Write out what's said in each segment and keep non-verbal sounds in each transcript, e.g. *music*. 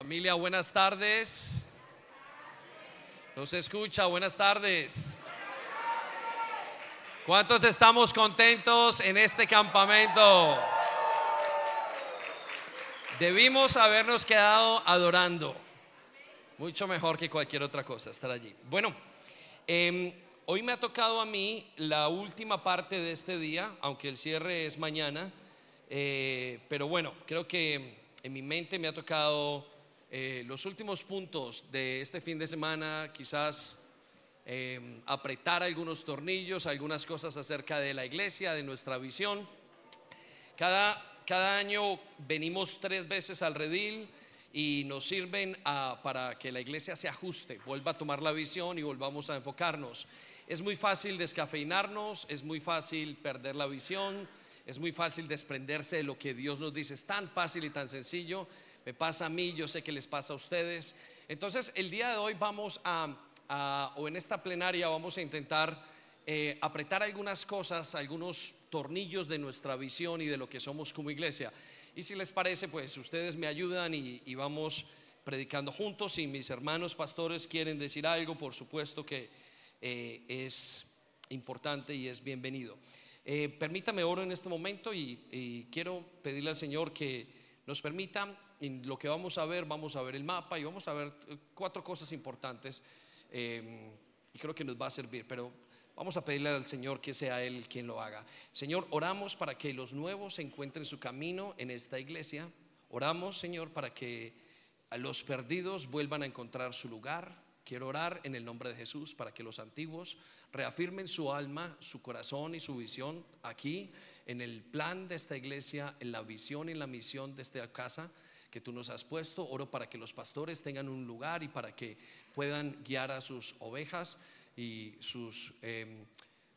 Familia, buenas tardes. Nos escucha, buenas tardes. ¿Cuántos estamos contentos en este campamento? Debimos habernos quedado adorando. Mucho mejor que cualquier otra cosa estar allí. Bueno, em, hoy me ha tocado a mí la última parte de este día, aunque el cierre es mañana. Eh, pero bueno, creo que en mi mente me ha tocado eh, los últimos puntos de este fin de semana, quizás em, apretar algunos tornillos, algunas cosas acerca de la iglesia, de nuestra visión. Cada, cada año venimos tres veces al redil y nos sirven para que la iglesia se ajuste, vuelva a tomar la visión y volvamos a enfocarnos. Es muy fácil descafeinarnos, es muy fácil perder la visión, es muy fácil desprenderse de lo que Dios nos dice. Es tan fácil y tan sencillo me pasa a mí, yo sé que les pasa a ustedes. Entonces, el día de hoy vamos a, o en esta plenaria vamos a intentar eh, apretar algunas cosas, algunos tornillos de nuestra visión y de lo que somos como iglesia. Y si les parece, pues ustedes me ayudan y, vamos predicando juntos. Si mis hermanos pastores quieren decir algo, por supuesto que eh, es importante y es bienvenido. Eh, permítame oro en este momento y, y quiero pedirle al Señor que nos permita en lo que vamos a ver, vamos a ver el mapa y vamos a ver eh, cuatro cosas importantes eh, y creo que nos va a servir, pero vamos a pedirle al Señor que sea Él quien lo haga. Señor, oramos para que los nuevos encuentren su camino en esta iglesia. Oramos, Señor, para que los perdidos vuelvan a encontrar su lugar. Quiero orar en el nombre de Jesús para que los antiguos reafirmen su alma, su corazón y su visión aquí en el plan de esta iglesia, en la visión y en la misión de esta casa que tú nos has puesto. Oro para que los pastores tengan un lugar y para que puedan guiar a sus ovejas y sus, em,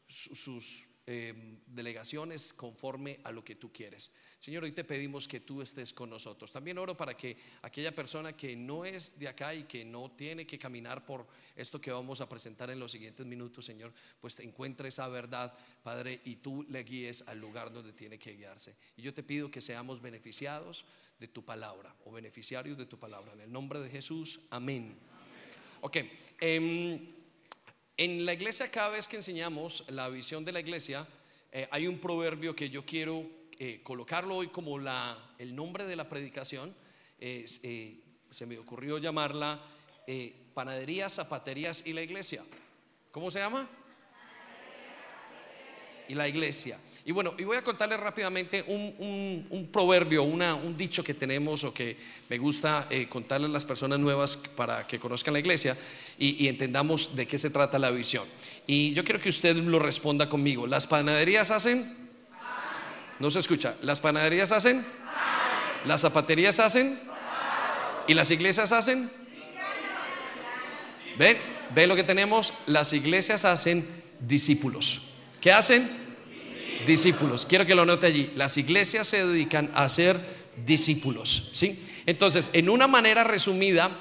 sus em, delegaciones conforme a lo que tú quieres. Señor, hoy te pedimos que tú estés con nosotros. También oro para que aquella persona que no es de acá y que no tiene que caminar por esto que vamos a presentar en los siguientes minutos, Señor, pues encuentre esa verdad, Padre, y tú le guíes al lugar donde tiene que guiarse. Y yo te pido que seamos beneficiados de tu palabra o beneficiarios de tu palabra. En el nombre de Jesús, amén. Ok, em, en la iglesia cada vez que enseñamos la visión de la iglesia, eh, hay un proverbio que yo quiero eh, colocarlo hoy como la, el nombre de la predicación. Eh, se me ocurrió llamarla Panaderías, Zapaterías y la Iglesia. ¿Cómo se llama? Y la Iglesia. Y bueno, y voy a contarles rápidamente un, proverbio, un dicho que tenemos o que me gusta eh, contarles a las personas nuevas para que conozcan la iglesia y, entendamos de qué se trata la visión. Y yo quiero que usted lo responda conmigo. ¿Las panaderías hacen? No se escucha. ¿Las panaderías hacen? ¿Las zapaterías hacen? ¿Y las iglesias hacen? ¿Ven? ¿Ven lo que tenemos? Las iglesias hacen discípulos. ¿Qué hacen? Discípulos. Quiero que lo note allí. Las iglesias se dedican a ser discípulos. ¿sí? Entonces, en una manera resumida,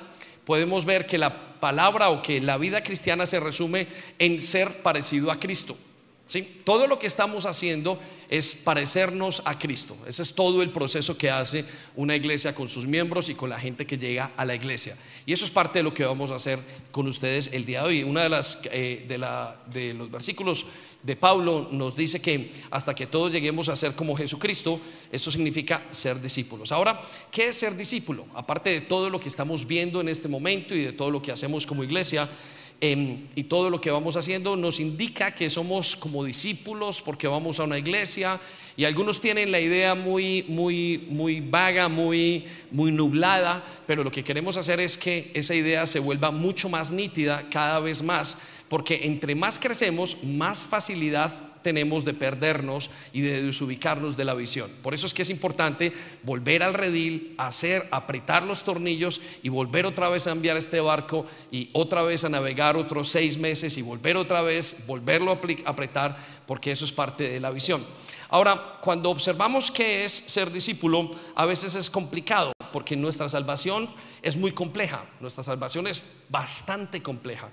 podemos ver que la palabra o que la vida cristiana se resume en ser parecido a Cristo. ¿sí? Todo lo que estamos haciendo es parecernos a Cristo. Ese es todo el proceso que hace una iglesia con sus miembros y con la gente que llega a la iglesia. Y eso es parte de lo que vamos a hacer con ustedes el día de hoy. Una de las eh, de, la, de los versículos de Pablo nos dice que hasta que todos lleguemos a ser como Jesucristo, esto significa ser discípulos. Ahora, ¿qué es ser discípulo? Aparte de todo lo que estamos viendo en este momento y de todo lo que hacemos como iglesia, em, y todo lo que vamos haciendo nos indica que somos como discípulos porque vamos a una iglesia y algunos tienen la idea muy muy muy vaga, muy muy nublada, pero lo que queremos hacer es que esa idea se vuelva mucho más nítida cada vez más porque entre más crecemos, más facilidad tenemos de perdernos y de desubicarnos de la visión. Por eso es que es importante volver al redil, hacer, apretar los tornillos y volver otra vez a enviar este barco y otra vez a navegar otros seis meses y volver otra vez, volverlo a apretar, porque eso es parte de la visión. Ahora, cuando observamos qué es ser discípulo, a veces es complicado, porque nuestra salvación es muy compleja, nuestra salvación es bastante compleja.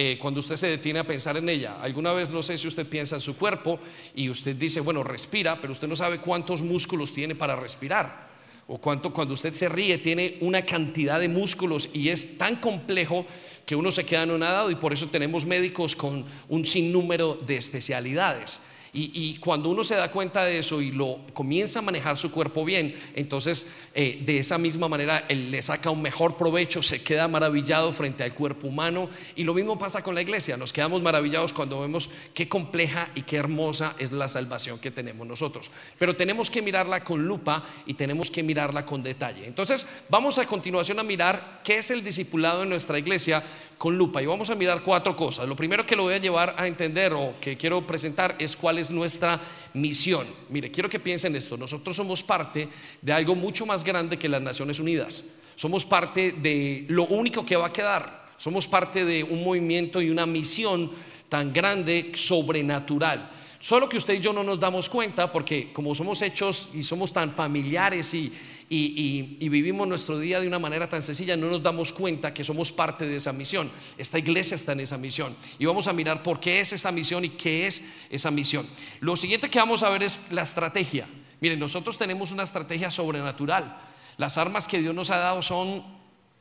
Eh, cuando usted se detiene a pensar en ella. Alguna vez no sé si usted piensa en su cuerpo y usted dice, bueno, respira, pero usted no sabe cuántos músculos tiene para respirar. o cuánto cuando usted se ríe tiene una cantidad de músculos y es tan complejo que uno se queda anonadado y por eso tenemos médicos con un sinnúmero de especialidades. Y, cuando uno se da cuenta de eso y lo comienza a manejar su cuerpo bien, entonces eh, de esa misma manera él le saca un mejor provecho, se queda maravillado frente al cuerpo humano. Y lo mismo pasa con la iglesia, nos quedamos maravillados cuando vemos qué compleja y qué hermosa es la salvación que tenemos nosotros. Pero tenemos que mirarla con lupa y tenemos que mirarla con detalle. Entonces vamos a continuación a mirar qué es el discipulado en nuestra iglesia con lupa y vamos a mirar cuatro cosas. Lo primero que lo voy a llevar a entender o que quiero presentar es cuál es nuestra misión. Mire, quiero que piensen esto. Nosotros somos parte de algo mucho más grande que las Naciones Unidas. Somos parte de lo único que va a quedar. Somos parte de un movimiento y una misión tan grande, sobrenatural. Solo que usted y yo no nos damos cuenta porque como somos hechos y somos tan familiares y, y, vivimos nuestro día de una manera tan sencilla, no nos damos cuenta que somos parte de esa misión. Esta iglesia está en esa misión. Y vamos a mirar por qué es esa misión y qué es esa misión. Lo siguiente que vamos a ver es la estrategia. Miren, nosotros tenemos una estrategia sobrenatural. Las armas que Dios nos ha dado son,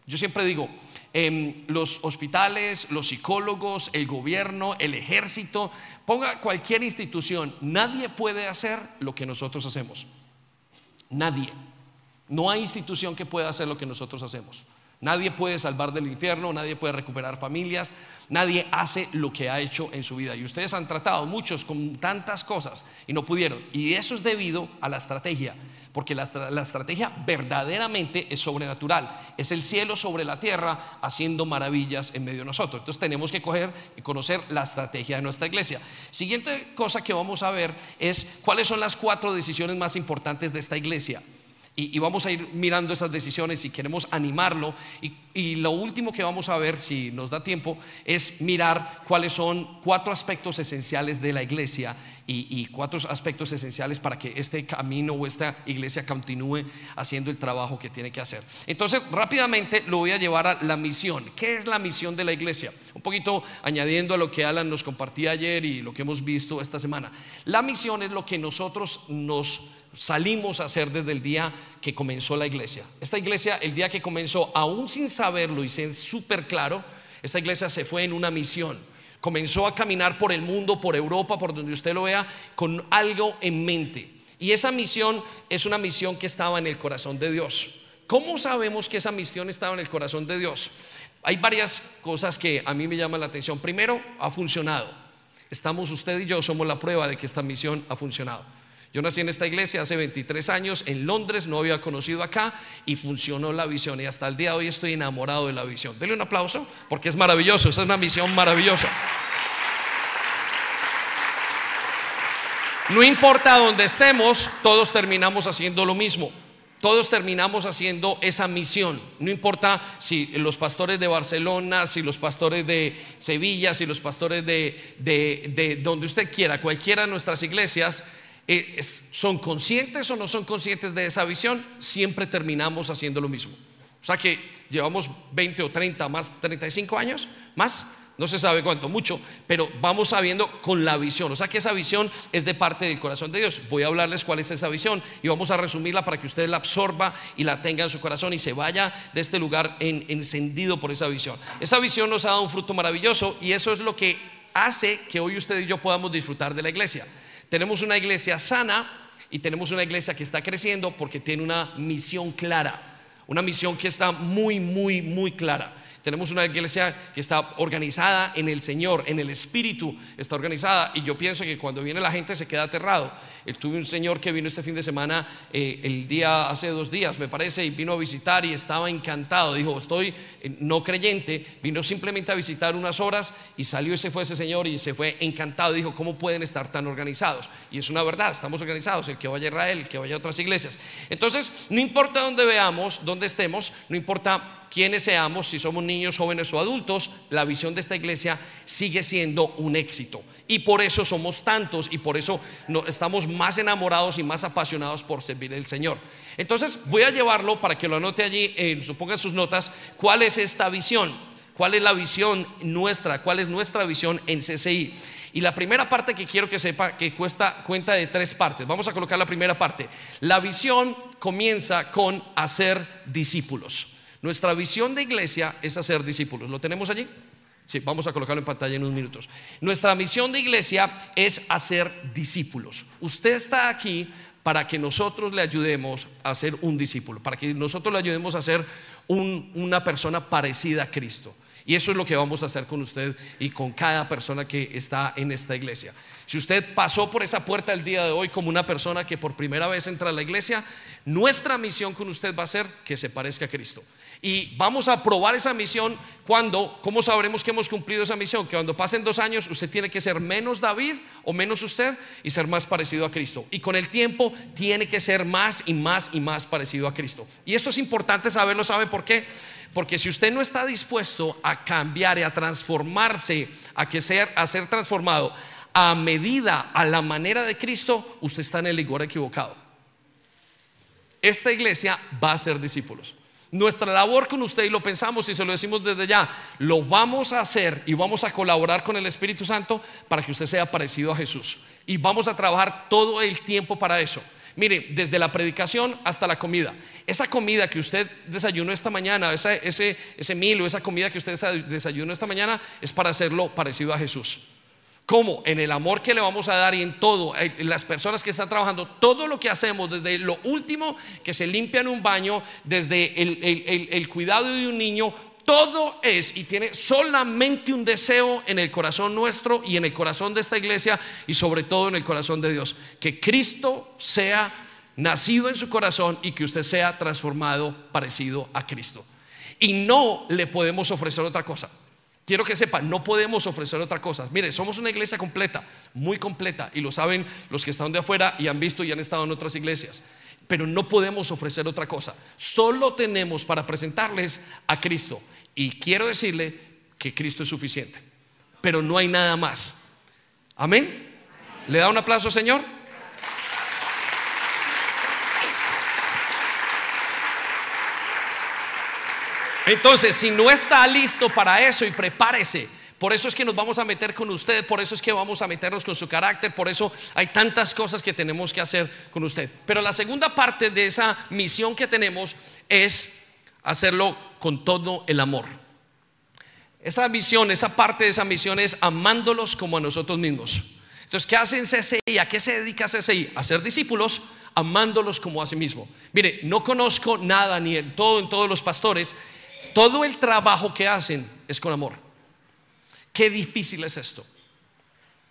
yo siempre digo, em, los hospitales, los psicólogos, el gobierno, el ejército, ponga cualquier institución, nadie puede hacer lo que nosotros hacemos. Nadie. No hay institución que pueda hacer lo que nosotros hacemos. Nadie puede salvar del infierno, nadie puede recuperar familias, nadie hace lo que ha hecho en su vida. Y ustedes han tratado muchos con tantas cosas y no pudieron. Y eso es debido a la estrategia, porque la, estrategia verdaderamente es sobrenatural. Es el cielo sobre la tierra haciendo maravillas en medio de nosotros. Entonces tenemos que coger y conocer la estrategia de nuestra iglesia. Siguiente cosa que vamos a ver es cuáles son las cuatro decisiones más importantes de esta iglesia. Y, vamos a ir mirando esas decisiones y queremos animarlo. Y, lo último que vamos a ver, si nos da tiempo, es mirar cuáles son cuatro aspectos esenciales de la iglesia y, cuatro aspectos esenciales para que este camino o esta iglesia continúe haciendo el trabajo que tiene que hacer. Entonces, rápidamente lo voy a llevar a la misión. ¿Qué es la misión de la iglesia? Un poquito añadiendo a lo que Alan nos compartía ayer y lo que hemos visto esta semana. La misión es lo que nosotros nos salimos a hacer desde el día que comenzó la iglesia. Esta iglesia, el día que comenzó, aún sin saberlo y sin súper claro, esta iglesia se fue en una misión. Comenzó a caminar por el mundo, por Europa, por donde usted lo vea, con algo en mente. Y esa misión es una misión que estaba en el corazón de Dios. ¿Cómo sabemos que esa misión estaba en el corazón de Dios? Hay varias cosas que a mí me llaman la atención. Primero, ha funcionado. Estamos usted y yo, somos la prueba de que esta misión ha funcionado. Yo nací en esta iglesia hace 23 años, en Londres, no había conocido acá y funcionó la visión. Y hasta el día de hoy estoy enamorado de la visión. Denle un aplauso porque es maravilloso, esa es una misión maravillosa. No importa dónde estemos, todos terminamos haciendo lo mismo. Todos terminamos haciendo esa misión. No importa si los pastores de Barcelona, si los pastores de Sevilla, si los pastores de, de, de donde usted quiera, cualquiera de nuestras iglesias, son conscientes o no son conscientes de esa visión, siempre terminamos haciendo lo mismo. O sea que llevamos 20 o 30 más, 35 años más, no se sabe cuánto, mucho, pero vamos sabiendo con la visión. O sea que esa visión es de parte del corazón de Dios. Voy a hablarles cuál es esa visión y vamos a resumirla para que usted la absorba y la tenga en su corazón y se vaya de este lugar encendido por esa visión. Esa visión nos ha dado un fruto maravilloso y eso es lo que hace que hoy usted y yo podamos disfrutar de la iglesia. Tenemos una iglesia sana y tenemos una iglesia que está creciendo porque tiene una misión clara, una misión que está muy, muy, muy clara. Tenemos una iglesia que está organizada en el Señor, en el Espíritu está organizada y yo pienso que cuando viene la gente se queda aterrado. Tuve un señor que vino este fin de semana, eh, el día hace dos días me parece, y vino a visitar y estaba encantado. Dijo, estoy eh, no creyente, vino simplemente a visitar unas horas y salió y se fue ese señor y se fue encantado. Dijo, ¿cómo pueden estar tan organizados? Y es una verdad, estamos organizados, el que vaya a Israel, el que vaya a otras iglesias. Entonces, no importa dónde veamos, dónde estemos, no importa quienes seamos, si somos niños, jóvenes o adultos, la visión de esta iglesia sigue siendo un éxito. Y por eso somos tantos y por eso estamos más enamorados y más apasionados por servir al Señor. Entonces voy a llevarlo para que lo anote allí, eh, sus notas, cuál es esta visión, cuál es la visión nuestra, cuál es nuestra visión en CCI. Y la primera parte que quiero que sepa que cuesta cuenta de tres partes. Vamos a colocar la primera parte. La visión comienza con hacer discípulos. Nuestra visión de iglesia es hacer discípulos. ¿Lo tenemos allí? Sí, vamos a colocarlo en pantalla en unos minutos. Nuestra misión de iglesia es hacer discípulos. Usted está aquí para que nosotros le ayudemos a ser un discípulo, para que nosotros le ayudemos a ser una persona parecida a Cristo. Y eso es lo que vamos a hacer con usted y con cada persona que está en esta iglesia. Si usted pasó por esa puerta el día de hoy como una persona que por primera vez entra a la iglesia, nuestra misión con usted va a ser que se parezca a Cristo. Y vamos a probar esa misión cuando, ¿cómo sabremos que hemos cumplido esa misión? Que cuando pasen dos años usted tiene que ser menos David o menos usted y ser más parecido a Cristo. Y con el tiempo tiene que ser más y más y más parecido a Cristo. Y esto es importante saberlo, ¿sabe por qué? Porque si usted no está dispuesto a cambiar y a transformarse, a, que ser, a ser transformado a medida, a la manera de Cristo, usted está en el lugar equivocado. Esta iglesia va a ser discípulos. Nuestra labor con usted, y lo pensamos y se lo decimos desde ya, lo vamos a hacer y vamos a colaborar con el Espíritu Santo para que usted sea parecido a Jesús. Y vamos a trabajar todo el tiempo para eso. Mire, desde la predicación hasta la comida. Esa comida que usted desayunó esta mañana, ese, ese, mil o esa comida que usted desayunó esta mañana, es para hacerlo parecido a Jesús. ¿Cómo? En el amor que le vamos a dar y en todo, en las personas que están trabajando, todo lo que hacemos, desde lo último que se limpia en un baño, desde el, el cuidado de un niño, todo es y tiene solamente un deseo en el corazón nuestro y en el corazón de esta iglesia y sobre todo en el corazón de Dios. Que Cristo sea nacido en su corazón y que usted sea transformado parecido a Cristo. Y no le podemos ofrecer otra cosa. Quiero que sepa, no podemos ofrecer otra cosa. Mire, somos una iglesia completa, muy completa, y lo saben los que están de afuera y han visto y han estado en otras iglesias. Pero no podemos ofrecer otra cosa. Solo tenemos para presentarles a Cristo. Y quiero decirle que Cristo es suficiente. Pero no hay nada más. Amén. ¿Le da un aplauso, Señor? Entonces, si no está listo para eso y prepárese, por eso es que nos vamos a meter con usted, por eso es que vamos a meternos con su carácter, por eso hay tantas cosas que tenemos que hacer con usted. Pero la segunda parte de esa misión que tenemos es hacerlo con todo el amor. Esa misión, esa parte de esa misión es amándolos como a nosotros mismos. Entonces, ¿qué hacen CCI? ¿A qué se dedica CCI? A ser discípulos, amándolos como a sí mismo. Mire, no conozco nada ni en todo en todos los pastores todo el trabajo que hacen es con amor. Qué difícil es esto.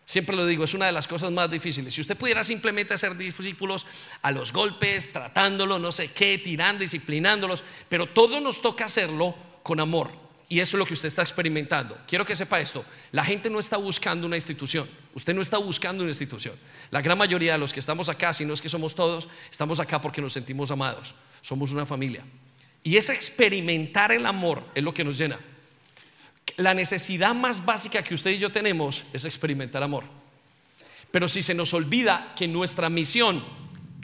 Siempre lo digo, es una de las cosas más difíciles. Si usted pudiera simplemente hacer discípulos a los golpes, tratándolo, no sé qué, tirando, disciplinándolos, pero todo nos toca hacerlo con amor. Y eso es lo que usted está experimentando. Quiero que sepa esto. La gente no está buscando una institución. Usted no está buscando una institución. La gran mayoría de los que estamos acá, si no es que somos todos, estamos acá porque nos sentimos amados. Somos una familia. Y ese experimentar el amor es lo que nos llena. La necesidad más básica que usted y yo tenemos es experimentar amor. Pero si se nos olvida que nuestra misión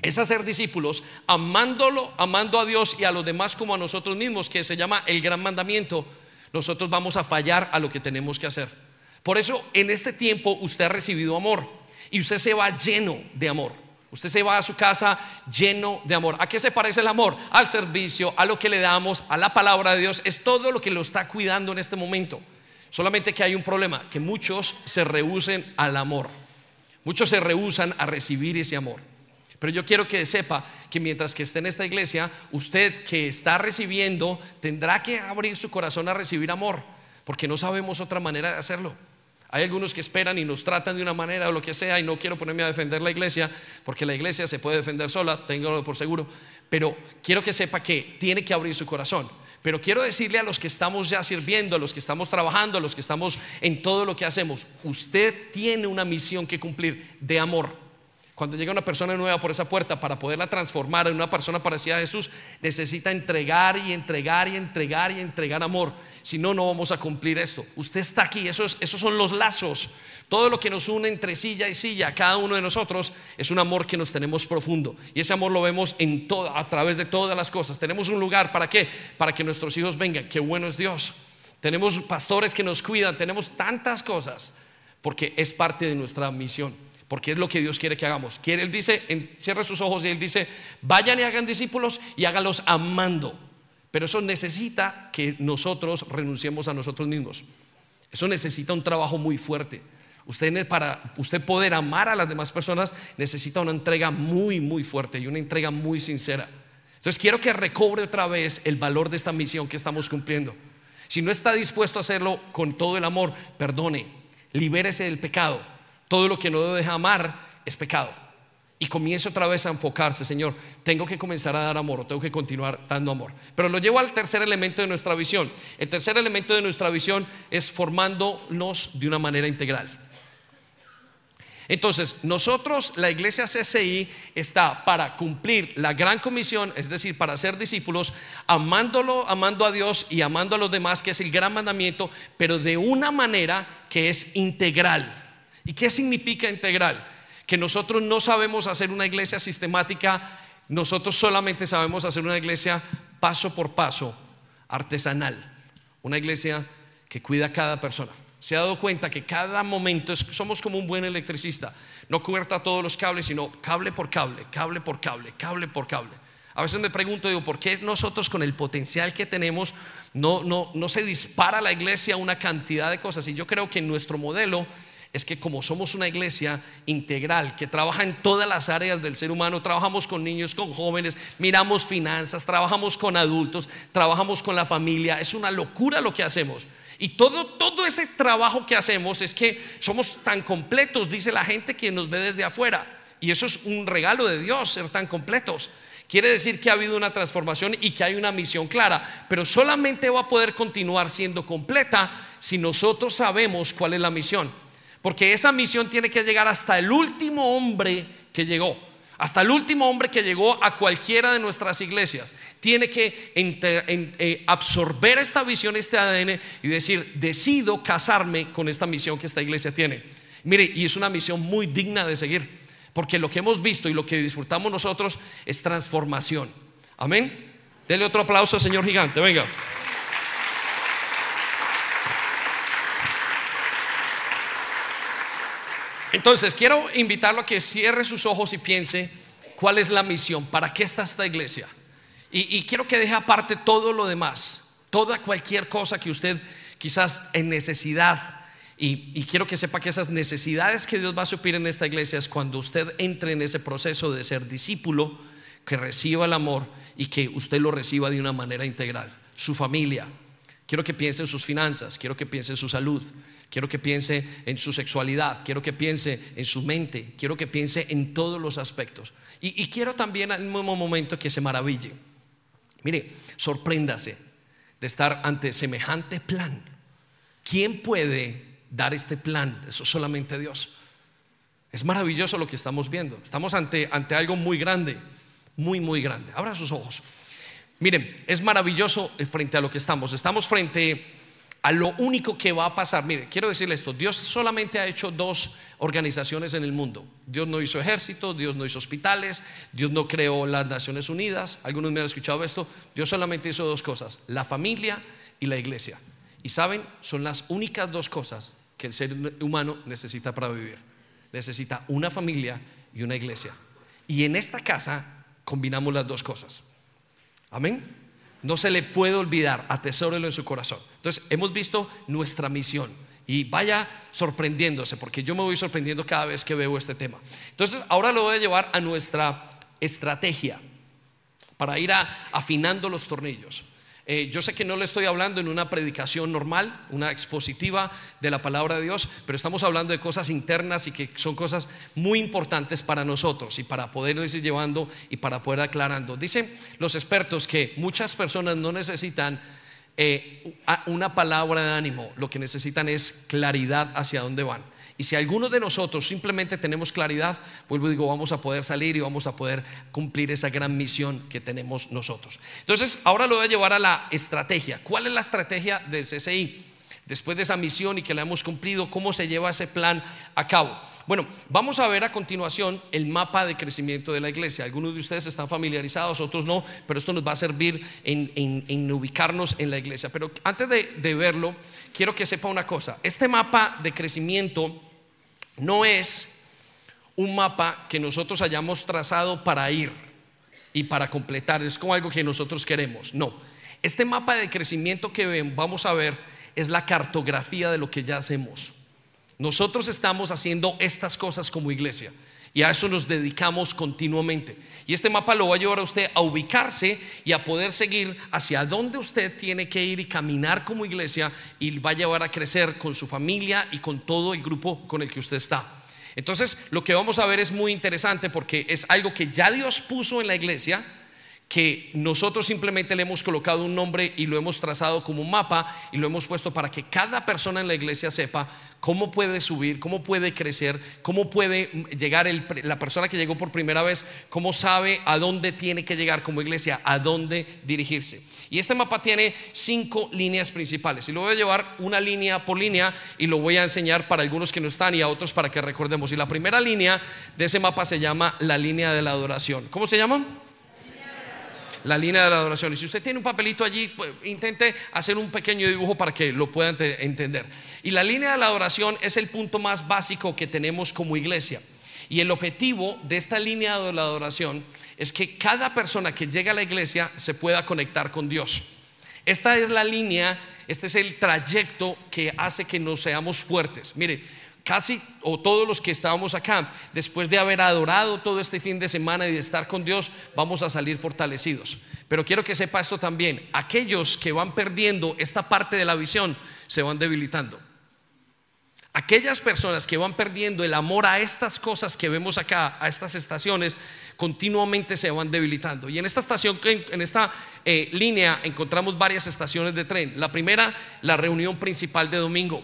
es hacer discípulos, amándolo, amando a Dios y a los demás como a nosotros mismos, que se llama el gran mandamiento, nosotros vamos a fallar a lo que tenemos que hacer. Por eso en este tiempo usted ha recibido amor y usted se va lleno de amor. Usted se va a su casa lleno de amor. ¿A qué se parece el amor? Al servicio, a lo que le damos, a la palabra de Dios. Es todo lo que lo está cuidando en este momento. Solamente que hay un problema, que muchos se rehúsen al amor. Muchos se rehusan a recibir ese amor. Pero yo quiero que sepa que mientras que esté en esta iglesia, usted que está recibiendo tendrá que abrir su corazón a recibir amor, porque no sabemos otra manera de hacerlo. Hay algunos que esperan y nos tratan de una manera o lo que sea y no quiero ponerme a defender la iglesia porque la iglesia se puede defender sola, tengo por seguro, pero quiero que sepa que tiene que abrir su corazón. Pero quiero decirle a los que estamos ya sirviendo, a los que estamos trabajando, a los que estamos en todo lo que hacemos, usted tiene una misión que cumplir de amor. Cuando llega una persona nueva por esa puerta, para poderla transformar en una persona parecida a Jesús, necesita entregar y entregar y entregar y entregar amor. Si no, no vamos a cumplir esto. Usted está aquí, esos, esos son los lazos. Todo lo que nos une entre silla y silla, cada uno de nosotros, es un amor que nos tenemos profundo. Y ese amor lo vemos en a través de todas las cosas. Tenemos un lugar, ¿para qué? Para que nuestros hijos vengan. Qué bueno es Dios. Tenemos pastores que nos cuidan, tenemos tantas cosas, porque es parte de nuestra misión. Porque es lo que Dios quiere que hagamos. Quiere, él dice, cierre sus ojos y él dice, vayan y hagan discípulos y hágalos amando. Pero eso necesita que nosotros renunciemos a nosotros mismos. Eso necesita un trabajo muy fuerte. Usted para usted poder amar a las demás personas necesita una entrega muy muy fuerte y una entrega muy sincera. Entonces quiero que recobre otra vez el valor de esta misión que estamos cumpliendo. Si no está dispuesto a hacerlo con todo el amor, perdone, libérese del pecado. Todo lo que no debe amar es pecado. Y comience otra vez a enfocarse, Señor, tengo que comenzar a dar amor o tengo que continuar dando amor. Pero lo llevo al tercer elemento de nuestra visión. El tercer elemento de nuestra visión es formándonos de una manera integral. Entonces, nosotros, la iglesia CCI, está para cumplir la gran comisión, es decir, para ser discípulos, amándolo, amando a Dios y amando a los demás, que es el gran mandamiento, pero de una manera que es integral. ¿Y qué significa integral? Que nosotros no sabemos hacer una iglesia sistemática, nosotros solamente sabemos hacer una iglesia paso por paso, artesanal, una iglesia que cuida a cada persona. Se ha dado cuenta que cada momento somos como un buen electricista, no cubierta todos los cables, sino cable por cable, cable por cable, cable por cable. A veces me pregunto, digo, ¿por qué nosotros con el potencial que tenemos no, no, no se dispara la iglesia una cantidad de cosas? Y yo creo que nuestro modelo es que como somos una iglesia integral que trabaja en todas las áreas del ser humano, trabajamos con niños, con jóvenes, miramos finanzas, trabajamos con adultos, trabajamos con la familia, es una locura lo que hacemos. Y todo, todo ese trabajo que hacemos es que somos tan completos, dice la gente que nos ve desde afuera. Y eso es un regalo de Dios, ser tan completos. Quiere decir que ha habido una transformación y que hay una misión clara, pero solamente va a poder continuar siendo completa si nosotros sabemos cuál es la misión. Porque esa misión tiene que llegar hasta el último hombre que llegó. Hasta el último hombre que llegó a cualquiera de nuestras iglesias. Tiene que eh, absorber esta visión, este ADN y decir, decido casarme con esta misión que esta iglesia tiene. Mire, y es una misión muy digna de seguir. Porque lo que hemos visto y lo que disfrutamos nosotros es transformación. Amén. Dele otro aplauso al Señor gigante. Venga. Entonces, quiero invitarlo a que cierre sus ojos y piense cuál es la misión, para qué está esta iglesia. Y, quiero que deje aparte todo lo demás, toda cualquier cosa que usted quizás en necesidad. Y, quiero que sepa que esas necesidades que Dios va a suplir en esta iglesia es cuando usted entre en ese proceso de ser discípulo, que reciba el amor y que usted lo reciba de una manera integral. Su familia, quiero que piense en sus finanzas, quiero que piense en su salud, quiero que piense en su sexualidad, quiero que piense en su mente, quiero que piense en todos los aspectos. Y, quiero también al mismo momento que se maraville. Mire, sorpréndase de estar ante semejante plan. ¿Quién puede dar este plan? Eso solamente Dios. Es maravilloso lo que estamos viendo. Estamos ante, ante algo muy grande, muy, muy grande. Abra sus ojos. Miren, es maravilloso frente a lo que estamos. Estamos frente a lo único que va a pasar. Mire, quiero decirle esto, Dios solamente ha hecho dos organizaciones en el mundo. Dios no hizo ejército, Dios no hizo hospitales, Dios no creó las Naciones Unidas. Algunos me han escuchado esto. Dios solamente hizo dos cosas, la familia y la iglesia. Y saben, son las únicas dos cosas que el ser humano necesita para vivir. Necesita una familia y una iglesia. Y en esta casa combinamos las dos cosas. Amén no se le puede olvidar, atesórelo en su corazón. Entonces, hemos visto nuestra misión y vaya sorprendiéndose, porque yo me voy sorprendiendo cada vez que veo este tema. Entonces, ahora lo voy a llevar a nuestra estrategia para ir afinando los tornillos. Eh, yo sé que no le estoy hablando en una predicación normal, una expositiva de la palabra de Dios, pero estamos hablando de cosas internas y que son cosas muy importantes para nosotros y para poder ir llevando y para poder aclarando. Dicen los expertos que muchas personas no necesitan eh, una palabra de ánimo, lo que necesitan es claridad hacia dónde van. Y si alguno de nosotros simplemente tenemos claridad, vuelvo y digo, vamos a poder salir y vamos a poder cumplir esa gran misión que tenemos nosotros. Entonces, ahora lo voy a llevar a la estrategia. ¿Cuál es la estrategia del CCI? Después de esa misión y que la hemos cumplido, ¿cómo se lleva ese plan a cabo? Bueno, vamos a ver a continuación el mapa de crecimiento de la iglesia. Algunos de ustedes están familiarizados, otros no, pero esto nos va a servir en, ubicarnos en la iglesia. Pero antes de verlo, quiero que sepa una cosa. Este mapa de crecimiento no es un mapa que nosotros hayamos trazado para ir y para completar. Es como algo que nosotros queremos. No. Este mapa de crecimiento que vamos a ver es la cartografía de lo que ya hacemos. Nosotros estamos haciendo estas cosas como iglesia. Y a eso nos dedicamos continuamente. Y este mapa lo va a llevar a usted a ubicarse y a poder seguir hacia dónde usted tiene que ir y caminar como iglesia y va a llevar a crecer con su familia y con todo el grupo con el que usted está. Entonces, lo que vamos a ver es muy interesante porque es algo que ya Dios puso en la iglesia, que nosotros simplemente le hemos colocado un nombre y lo hemos trazado como un mapa y lo hemos puesto para que cada persona en la iglesia sepa cómo puede subir, cómo puede crecer, cómo puede llegar la persona que llegó por primera vez, cómo sabe a dónde tiene que llegar como iglesia, a dónde dirigirse. Y este mapa tiene cinco líneas principales. Y lo voy a llevar una línea por línea y lo voy a enseñar para algunos que no están y a otros para que recordemos. Y la primera línea de ese mapa se llama la línea de la adoración. ¿Cómo se llama? La línea de la adoración. Y si usted tiene un papelito allí, pues, intente hacer un pequeño dibujo para que lo puedan entender. Y la línea de la adoración es el punto más básico que tenemos como iglesia. Y el objetivo de esta línea de la adoración es que cada persona que llega a la iglesia se pueda conectar con Dios. Esta es la línea, este es el trayecto que hace que nos seamos fuertes. Mire, casi o todos los que estábamos acá, después de haber adorado todo este fin de semana y de estar con Dios, vamos a salir fortalecidos. Pero quiero que sepa esto también, aquellos que van perdiendo esta parte de la visión se van debilitando. Aquellas personas que van perdiendo el amor a estas cosas que vemos acá, a estas estaciones, continuamente se van debilitando. Y en esta estación, en esta eh, línea, encontramos varias estaciones de tren. La primera, la reunión principal de domingo.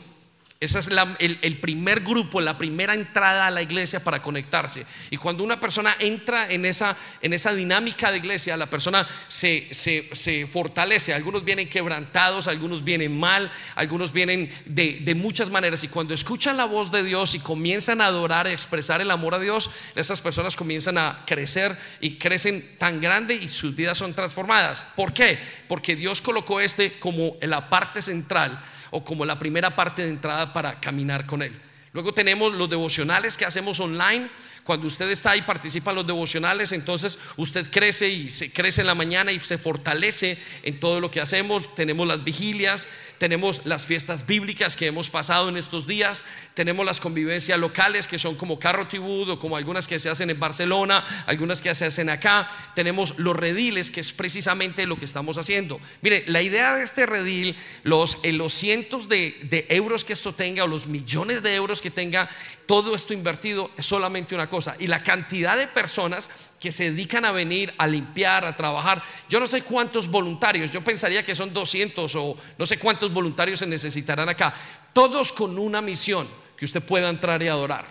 Ese es el, primer grupo, la primera entrada a la iglesia para conectarse. Y cuando una persona entra en esa, en esa dinámica de iglesia, la persona se, se, fortalece. Algunos vienen quebrantados, algunos vienen mal, algunos vienen de, de, muchas maneras. Y cuando escuchan la voz de Dios y comienzan a adorar, a expresar el amor a Dios, esas personas comienzan a crecer y crecen tan grande y sus vidas son transformadas. ¿Por qué? Porque Dios colocó este como la parte central o como la primera parte de entrada para caminar con Él. Luego tenemos los devocionales que hacemos online cuando usted está ahí, participa en los devocionales, entonces usted crece y se crece en la mañana y se fortalece en todo lo que hacemos. Tenemos las vigilias, tenemos las fiestas bíblicas que hemos pasado en estos días, tenemos las convivencias locales que son como Carro Tibud o como algunas que se hacen en Barcelona, algunas que se hacen acá. Tenemos los rediles, que es precisamente lo que estamos haciendo. Mire, la idea de este redil, los, en los cientos de, de euros que esto tenga o los millones de euros que tenga, todo esto invertido es solamente una cosa. Y la cantidad de personas que se dedican a venir a limpiar, a trabajar, yo no sé cuántos voluntarios, yo pensaría que son 200 o no sé cuántos voluntarios se necesitarán acá, todos con una misión, que usted pueda entrar y adorar.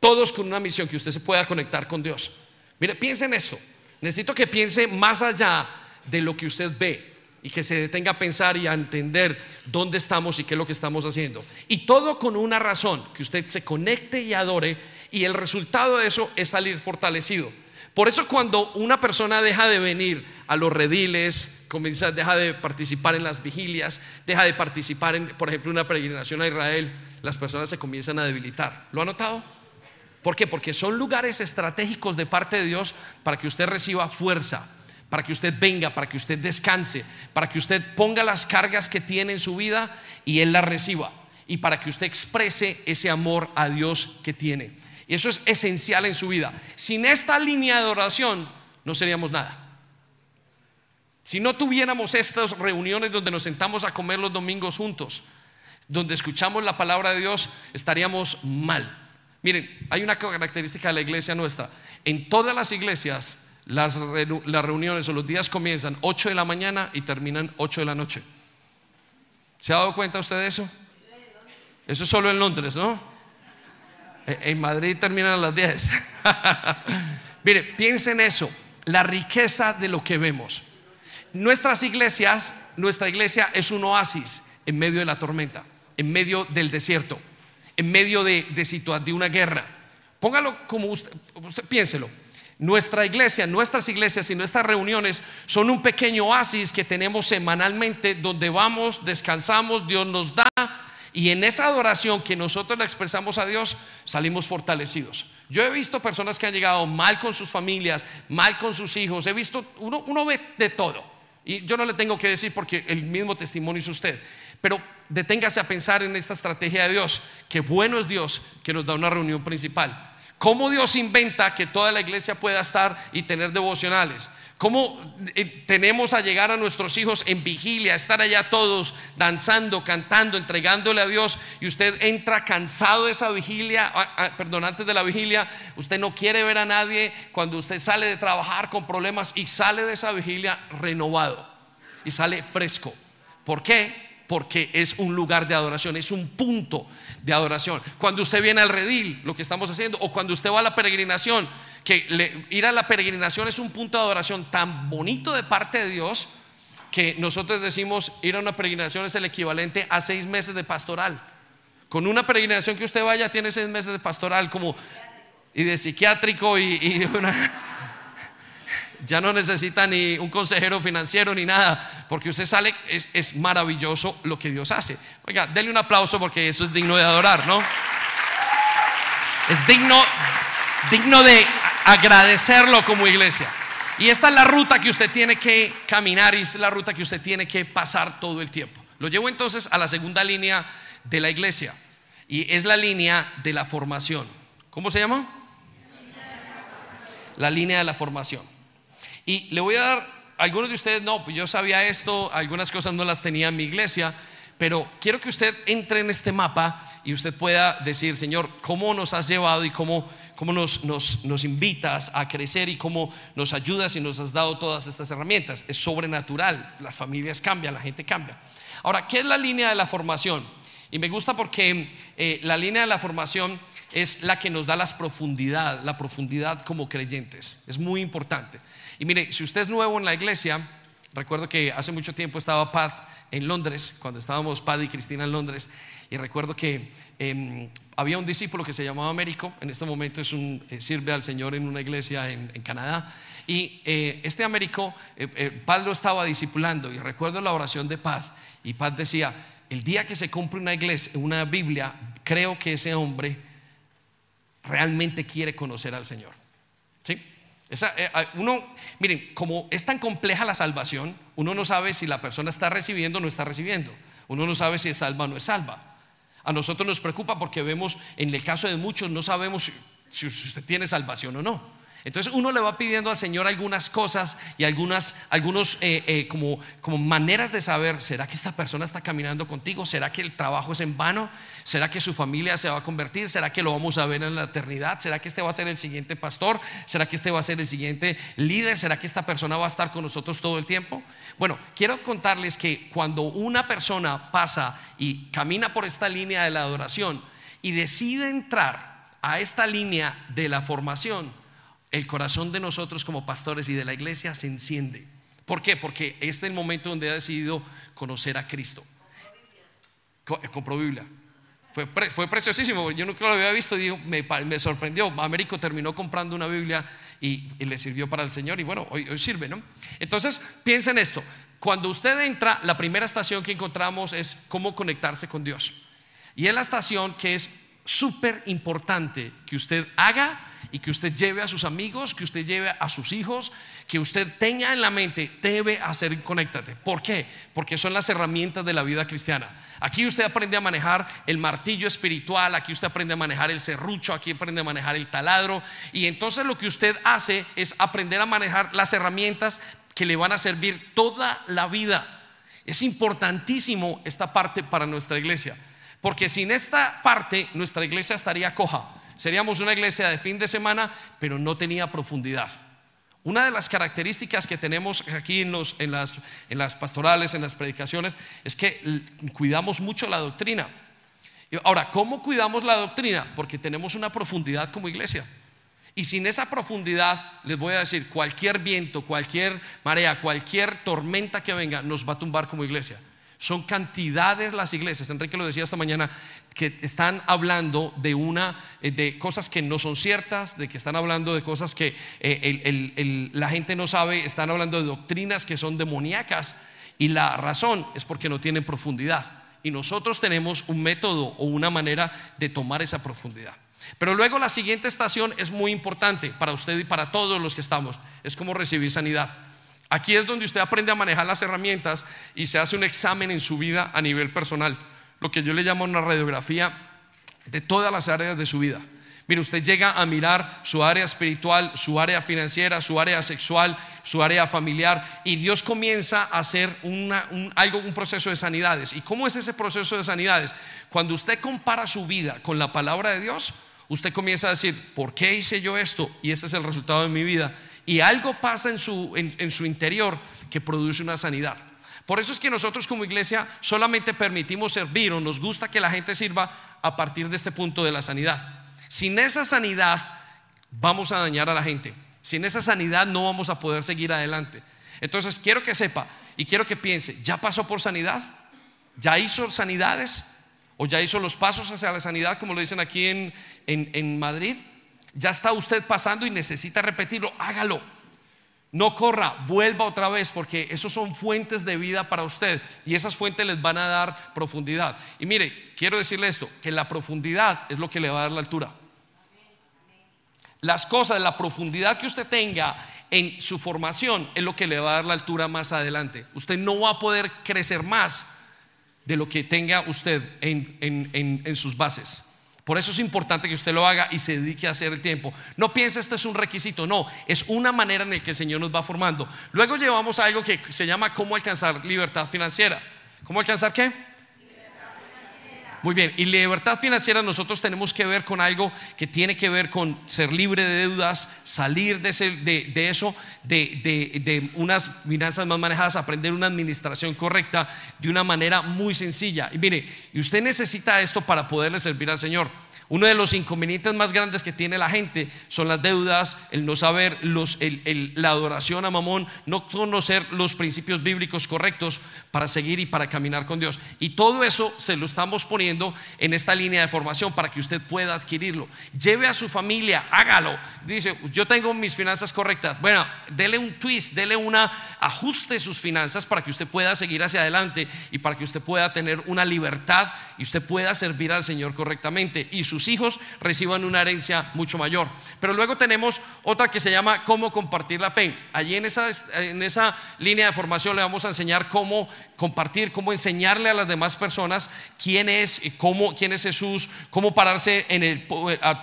Todos con una misión, que usted se pueda conectar con Dios. Mire, piense en esto. Necesito que piense más allá de lo que usted ve y que se detenga a pensar y a entender dónde estamos y qué es lo que estamos haciendo. Y todo con una razón, que usted se conecte y adore y el resultado de eso es salir fortalecido. Por eso cuando una persona deja de venir a los rediles, comienza, deja de participar en las vigilias, deja de participar en, por ejemplo, una peregrinación a Israel, las personas se comienzan a debilitar. ¿Lo ha notado? ¿Por qué? Porque son lugares estratégicos de parte de Dios para que usted reciba fuerza, para que usted venga, para que usted descanse, para que usted ponga las cargas que tiene en su vida y Él las reciba. Y para que usted exprese ese amor a Dios que tiene. Y eso es esencial en su vida. Sin esta línea de oración no seríamos nada. Si no tuviéramos estas reuniones donde nos sentamos a comer los domingos juntos, donde escuchamos la palabra de Dios, estaríamos mal. Miren, hay una característica de la iglesia nuestra. En todas las iglesias las, reuniones o los días comienzan 8 de la mañana y terminan 8 de la noche. ¿Se ha dado cuenta usted de eso? Eso es solo en Londres, ¿no? E, en Madrid terminan a las 10. *laughs* Mire, piensen en eso, la riqueza de lo que vemos. Nuestras iglesias, nuestra iglesia es un oasis en medio de la tormenta, en medio del desierto, en medio de, de, de una guerra. Póngalo como usted, usted piénselo. Nuestra iglesia, nuestras iglesias y nuestras reuniones son un pequeño oasis que tenemos semanalmente donde vamos, descansamos, Dios nos da y en esa adoración que nosotros le expresamos a Dios salimos fortalecidos. Yo he visto personas que han llegado mal con sus familias, mal con sus hijos. He visto, uno, uno ve de todo. Y yo no le tengo que decir porque el mismo testimonio es usted. Pero deténgase a pensar en esta estrategia de Dios, que bueno es Dios que nos da una reunión principal. ¿Cómo Dios inventa que toda la iglesia pueda estar y tener devocionales? ¿Cómo eh, tenemos a llegar a nuestros hijos en vigilia, estar allá todos danzando, cantando, entregándole a Dios y usted entra cansado de esa vigilia, ah, ah, perdón, antes de la vigilia, usted no quiere ver a nadie cuando usted sale de trabajar con problemas y sale de esa vigilia renovado y sale fresco? ¿Por qué? Porque es un lugar de adoración, es un punto de adoración. Cuando usted viene al redil, lo que estamos haciendo, o cuando usted va a la peregrinación, que ir a la peregrinación es un punto de adoración tan bonito de parte de Dios que nosotros decimos ir a una peregrinación es el equivalente a seis meses de pastoral. Con una peregrinación que usted vaya tiene seis meses de pastoral como y de psiquiátrico y, ya no necesita ni un consejero financiero ni nada, porque usted sale, es, es maravilloso lo que Dios hace. Oiga, denle un aplauso porque eso es digno de adorar, ¿no? Es digno, digno de agradecerlo como iglesia. Y esta es la ruta que usted tiene que caminar y esta es la ruta que usted tiene que pasar todo el tiempo. Lo llevo entonces a la segunda línea de la iglesia y es la línea de la formación. ¿Cómo se llama? La línea de la formación. Y le voy a dar, algunos de ustedes no, pues yo sabía esto, algunas cosas no las tenía en mi iglesia, pero quiero que usted entre en este mapa y usted pueda decir, Señor, ¿cómo nos has llevado y cómo cómo nos, nos, invitas a crecer y cómo nos ayudas y nos has dado todas estas herramientas. Es sobrenatural, las familias cambian, la gente cambia. Ahora, ¿qué es la línea de la formación? Y me gusta porque eh, la línea de la formación es la que nos da las profundidad, la profundidad como creyentes. Es muy importante. Y mire, si usted es nuevo en la iglesia, recuerdo que hace mucho tiempo estaba Paz en Londres, cuando estábamos Paz y Cristina en Londres, y recuerdo que em, había un discípulo que se llamaba Américo, en este momento es eh, sirve al Señor en una iglesia en, Canadá. Y eh, este Américo, eh, Paz estaba discipulando y recuerdo la oración de Paz. Y Paz decía, el día que se compre una iglesia, una Biblia, creo que ese hombre realmente quiere conocer al Señor. ¿Sí? uno, miren, como es tan compleja la salvación, uno no sabe si la persona está recibiendo o no está recibiendo. Uno no sabe si es salva o no es salva. A nosotros nos preocupa porque vemos, en el caso de muchos, no sabemos si, usted tiene salvación o no. Entonces uno le va pidiendo al Señor algunas cosas y algunas, algunos eh, eh, como, como maneras de saber, ¿será que esta persona está caminando contigo? ¿Será que el trabajo es en vano? ¿Será que su familia se va a convertir? ¿Será que lo vamos a ver en la eternidad? ¿Será que este va a ser el siguiente pastor? ¿Será que este va a ser el siguiente líder? ¿Será que esta persona va a estar con nosotros todo el tiempo? Bueno, quiero contarles que cuando una persona pasa y camina por esta línea de la adoración y decide entrar a esta línea de la formación, el corazón de nosotros como pastores y de la iglesia se enciende. ¿Por qué? Porque este es el momento donde ha decidido conocer a Cristo. Compró Biblia. Fue, fue preciosísimo. Yo nunca lo había visto me, sorprendió. Américo terminó comprando una Biblia y, le sirvió para el Señor. Y bueno, hoy, sirve, ¿no? Entonces, piensen esto. Cuando usted entra, la primera estación que encontramos es cómo conectarse con Dios. Y es la estación que es súper importante que usted haga y que usted lleve a sus amigos, que usted lleve a sus hijos, que usted tenga en la mente, debe hacer conéctate. ¿Por qué? Porque son las herramientas de la vida cristiana. Aquí usted aprende a manejar el martillo espiritual, aquí usted aprende a manejar el serrucho, aquí aprende a manejar el taladro. Y entonces lo que usted hace es aprender a manejar las herramientas que le van a servir toda la vida. Es importantísimo esta parte para nuestra iglesia. Porque sin esta parte nuestra iglesia estaría coja. Seríamos una iglesia de fin de semana, pero no tenía profundidad. Una de las características que tenemos aquí en, las, en las pastorales, en las predicaciones, es que cuidamos mucho la doctrina. Ahora, ¿cómo cuidamos la doctrina? Porque tenemos una profundidad como iglesia. Y sin esa profundidad, les voy a decir, cualquier viento, cualquier marea, cualquier tormenta que venga, nos va a tumbar como iglesia. Son cantidades las iglesias, Enrique lo decía esta mañana, que están hablando de una eh, de cosas que no son ciertas, de que están hablando de cosas que eh, la gente no sabe, están hablando de doctrinas que son demoníacas y la razón es porque no tienen profundidad. Y nosotros tenemos un método o una manera de tomar esa profundidad. Pero luego la siguiente estación es muy importante para usted y para todos los que estamos. Es como recibir sanidad. Aquí es donde usted aprende a manejar las herramientas y se hace un examen en su vida a nivel personal. Lo que yo le llamo una radiografía de todas las áreas de su vida. Mire, usted llega a mirar su área espiritual, su área financiera, su área sexual, su área familiar y Dios comienza a hacer algo, un proceso de sanidades. ¿Y cómo es ese proceso de sanidades? Cuando usted compara su vida con la palabra de Dios, usted comienza a decir, ¿por qué hice yo esto? Y este es el resultado de mi vida. Y algo pasa en su, en su interior que produce una sanidad. Por eso es que nosotros como iglesia solamente permitimos servir o nos gusta que la gente sirva a partir de este punto de la sanidad. Sin esa sanidad vamos a dañar a la gente. Sin esa sanidad no vamos a poder seguir adelante. Entonces quiero que sepa y quiero que piense, ¿ya pasó por sanidad? ¿Ya hizo sanidades? ¿O ya hizo los pasos hacia la sanidad como lo dicen aquí en, en, Madrid? ¿Ya está usted pasando y necesita repetirlo? Hágalo. No corra, vuelva otra vez porque esos son fuentes de vida para usted y esas fuentes les van a dar profundidad. Y mire, quiero decirle esto, que la profundidad es lo que le va a dar la altura. Las cosas, la profundidad que usted tenga en su formación es lo que le va a dar la altura más adelante. Usted no va a poder crecer más de lo que tenga usted en, sus bases. Por eso es importante que usted lo haga y se dedique a hacer el tiempo. No piense esto es un requisito, no, es una manera en la que el Señor nos va formando. Luego llevamos a algo que se llama cómo alcanzar libertad financiera. ¿Cómo alcanzar qué? Muy bien, y libertad financiera nosotros tenemos que ver con algo que tiene que ver con ser libre de deudas, salir de, de, eso, de, de, unas finanzas más manejadas, aprender una administración correcta de una manera muy sencilla. Y mire, y usted necesita esto para poderle servir al Señor. Uno de los inconvenientes más grandes que tiene la gente son las deudas, el no saber la adoración a Mamón, no conocer los principios bíblicos correctos para seguir y para caminar con Dios. Y todo eso se lo estamos poniendo en esta línea de formación para que usted pueda adquirirlo. Lleve a su familia, hágalo. Dice, yo tengo mis finanzas correctas. Bueno, dele un twist, dele una ajuste sus finanzas para que usted pueda seguir hacia adelante y para que usted pueda tener una libertad y usted pueda servir al Señor correctamente y sus hijos reciban una herencia mucho mayor. Pero luego tenemos otra que se llama cómo compartir la fe. Allí en esa, en esa línea de formación le vamos a enseñar cómo compartir, cómo enseñarle a las demás personas quién es, cómo, quién es Jesús, cómo pararse en el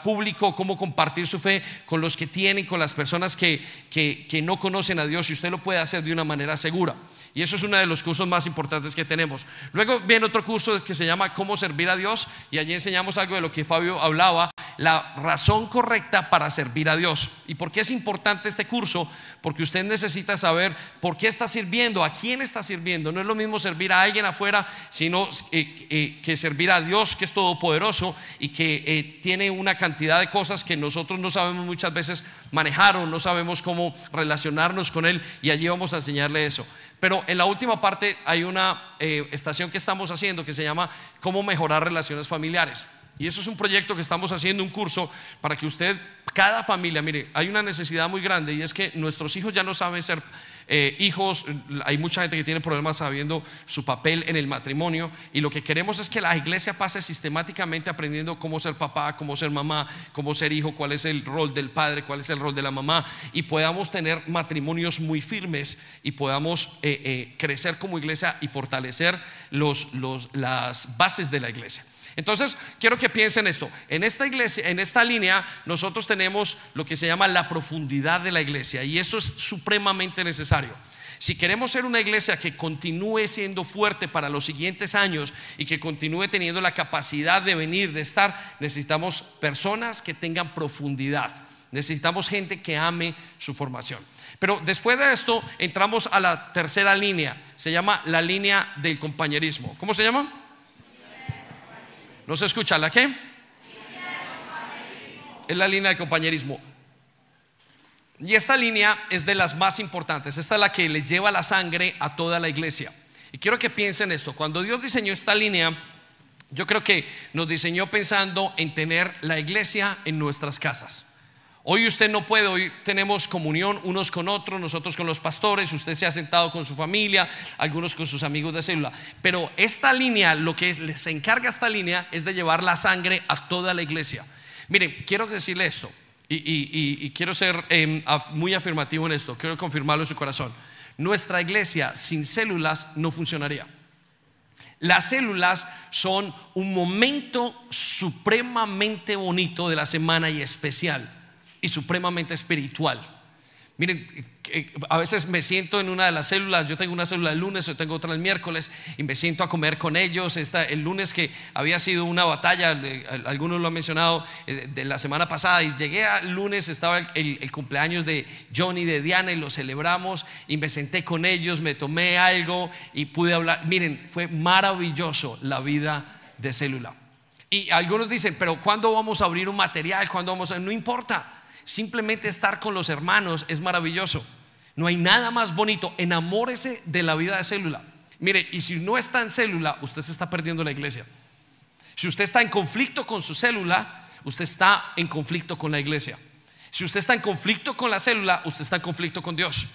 público, cómo compartir su fe con los que tienen, con las personas que, que, que no conocen a Dios y usted lo puede hacer de una manera segura. Y eso es uno de los cursos más importantes que tenemos. Luego viene otro curso que se llama Cómo servir a Dios y allí enseñamos algo de lo que Fabio hablaba, la razón correcta para servir a Dios. ¿Y por qué es importante este curso? Porque usted necesita saber por qué está sirviendo, a quién está sirviendo. No es lo mismo servir a alguien afuera, sino eh, eh, que servir a Dios que es todopoderoso y que eh, tiene una cantidad de cosas que nosotros no sabemos muchas veces manejar o no sabemos cómo relacionarnos con Él y allí vamos a enseñarle eso. Pero en la última parte hay una eh, estación que estamos haciendo que se llama Cómo mejorar relaciones familiares. Y eso es un proyecto que estamos haciendo, un curso para que usted, cada familia, mire, hay una necesidad muy grande y es que nuestros hijos ya no saben ser eh, hijos, hay mucha gente que tiene problemas sabiendo su papel en el matrimonio y lo que queremos es que la iglesia pase sistemáticamente aprendiendo cómo ser papá, cómo ser mamá, cómo ser hijo, cuál es el rol del padre, cuál es el rol de la mamá y podamos tener matrimonios muy firmes y podamos eh, eh, crecer como iglesia y fortalecer los, las bases de la iglesia. Entonces, quiero que piensen esto. En esta iglesia, en esta línea, nosotros tenemos lo que se llama la profundidad de la iglesia y eso es supremamente necesario. Si queremos ser una iglesia que continúe siendo fuerte para los siguientes años y que continúe teniendo la capacidad de venir, de estar, necesitamos personas que tengan profundidad. Necesitamos gente que ame su formación. Pero después de esto entramos a la tercera línea. Se llama la línea del compañerismo. ¿Cómo se llama? ¿No se escucha la qué? Es la línea de compañerismo. Y esta línea es de las más importantes. Esta es la que le lleva la sangre a toda la iglesia. Y quiero que piensen esto. Cuando Dios diseñó esta línea, yo creo que nos diseñó pensando en tener la iglesia en nuestras casas. Hoy usted no puede, hoy tenemos comunión unos con otros, nosotros con los pastores, usted se ha sentado con su familia, algunos con sus amigos de célula. Pero esta línea, lo que les encarga esta línea es de llevar la sangre a toda la iglesia. Miren, quiero decirle esto y, quiero ser em, muy afirmativo en esto, quiero confirmarlo en su corazón. Nuestra iglesia sin células no funcionaría. Las células son un momento supremamente bonito de la semana y especial supremamente espiritual. Miren, a veces me siento en una de las células, yo tengo una célula el lunes, yo tengo otra el miércoles, y me siento a comer con ellos. Esta, el lunes que había sido una batalla, algunos lo han mencionado, eh, de la semana pasada, y llegué al lunes, estaba el, cumpleaños de Johnny, de Diana, y lo celebramos, y me senté con ellos, me tomé algo y pude hablar. Miren, fue maravilloso la vida de célula. Y algunos dicen, pero ¿cuándo vamos a abrir un material? ¿Cuándo vamos a.? No importa. Simplemente estar con los hermanos es maravilloso. No hay nada más bonito. Enamórese de la vida de célula. Mire, y si no está en célula, usted se está perdiendo la iglesia. Si usted está en conflicto con su célula, usted está en conflicto con la iglesia. Si usted está en conflicto con la célula, usted está en conflicto con Dios.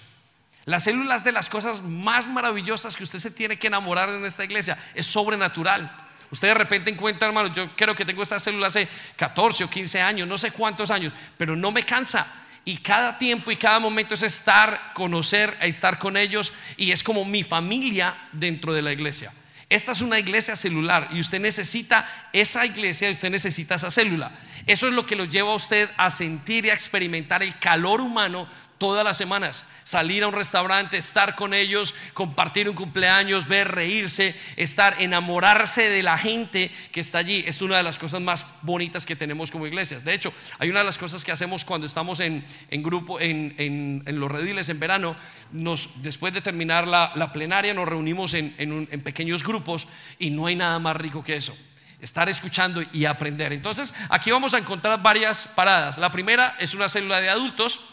Las células de las cosas más maravillosas que usted se tiene que enamorar en esta iglesia es sobrenatural. Usted de repente encuentra, hermano, yo creo que tengo esta célula hace 14 o 15 años, no sé cuántos años, pero no me cansa. Y cada tiempo y cada momento es estar, conocer, e estar con ellos. Y es como mi familia dentro de la iglesia. Esta es una iglesia celular y usted necesita esa iglesia y usted necesita esa célula. Eso es lo que lo lleva a usted a sentir y a experimentar el calor humano todas las semanas. Salir a un restaurante, estar con ellos, compartir un cumpleaños, ver, reírse, estar, enamorarse de la gente que está allí. Es una de las cosas más bonitas que tenemos como iglesias. De hecho, hay una de las cosas que hacemos cuando estamos en, grupo, en, los rediles en verano. Nos, después de terminar la, plenaria, nos reunimos en, en pequeños grupos y no hay nada más rico que eso estar escuchando y aprender. Entonces, aquí vamos a encontrar varias paradas. La primera es una célula de adultos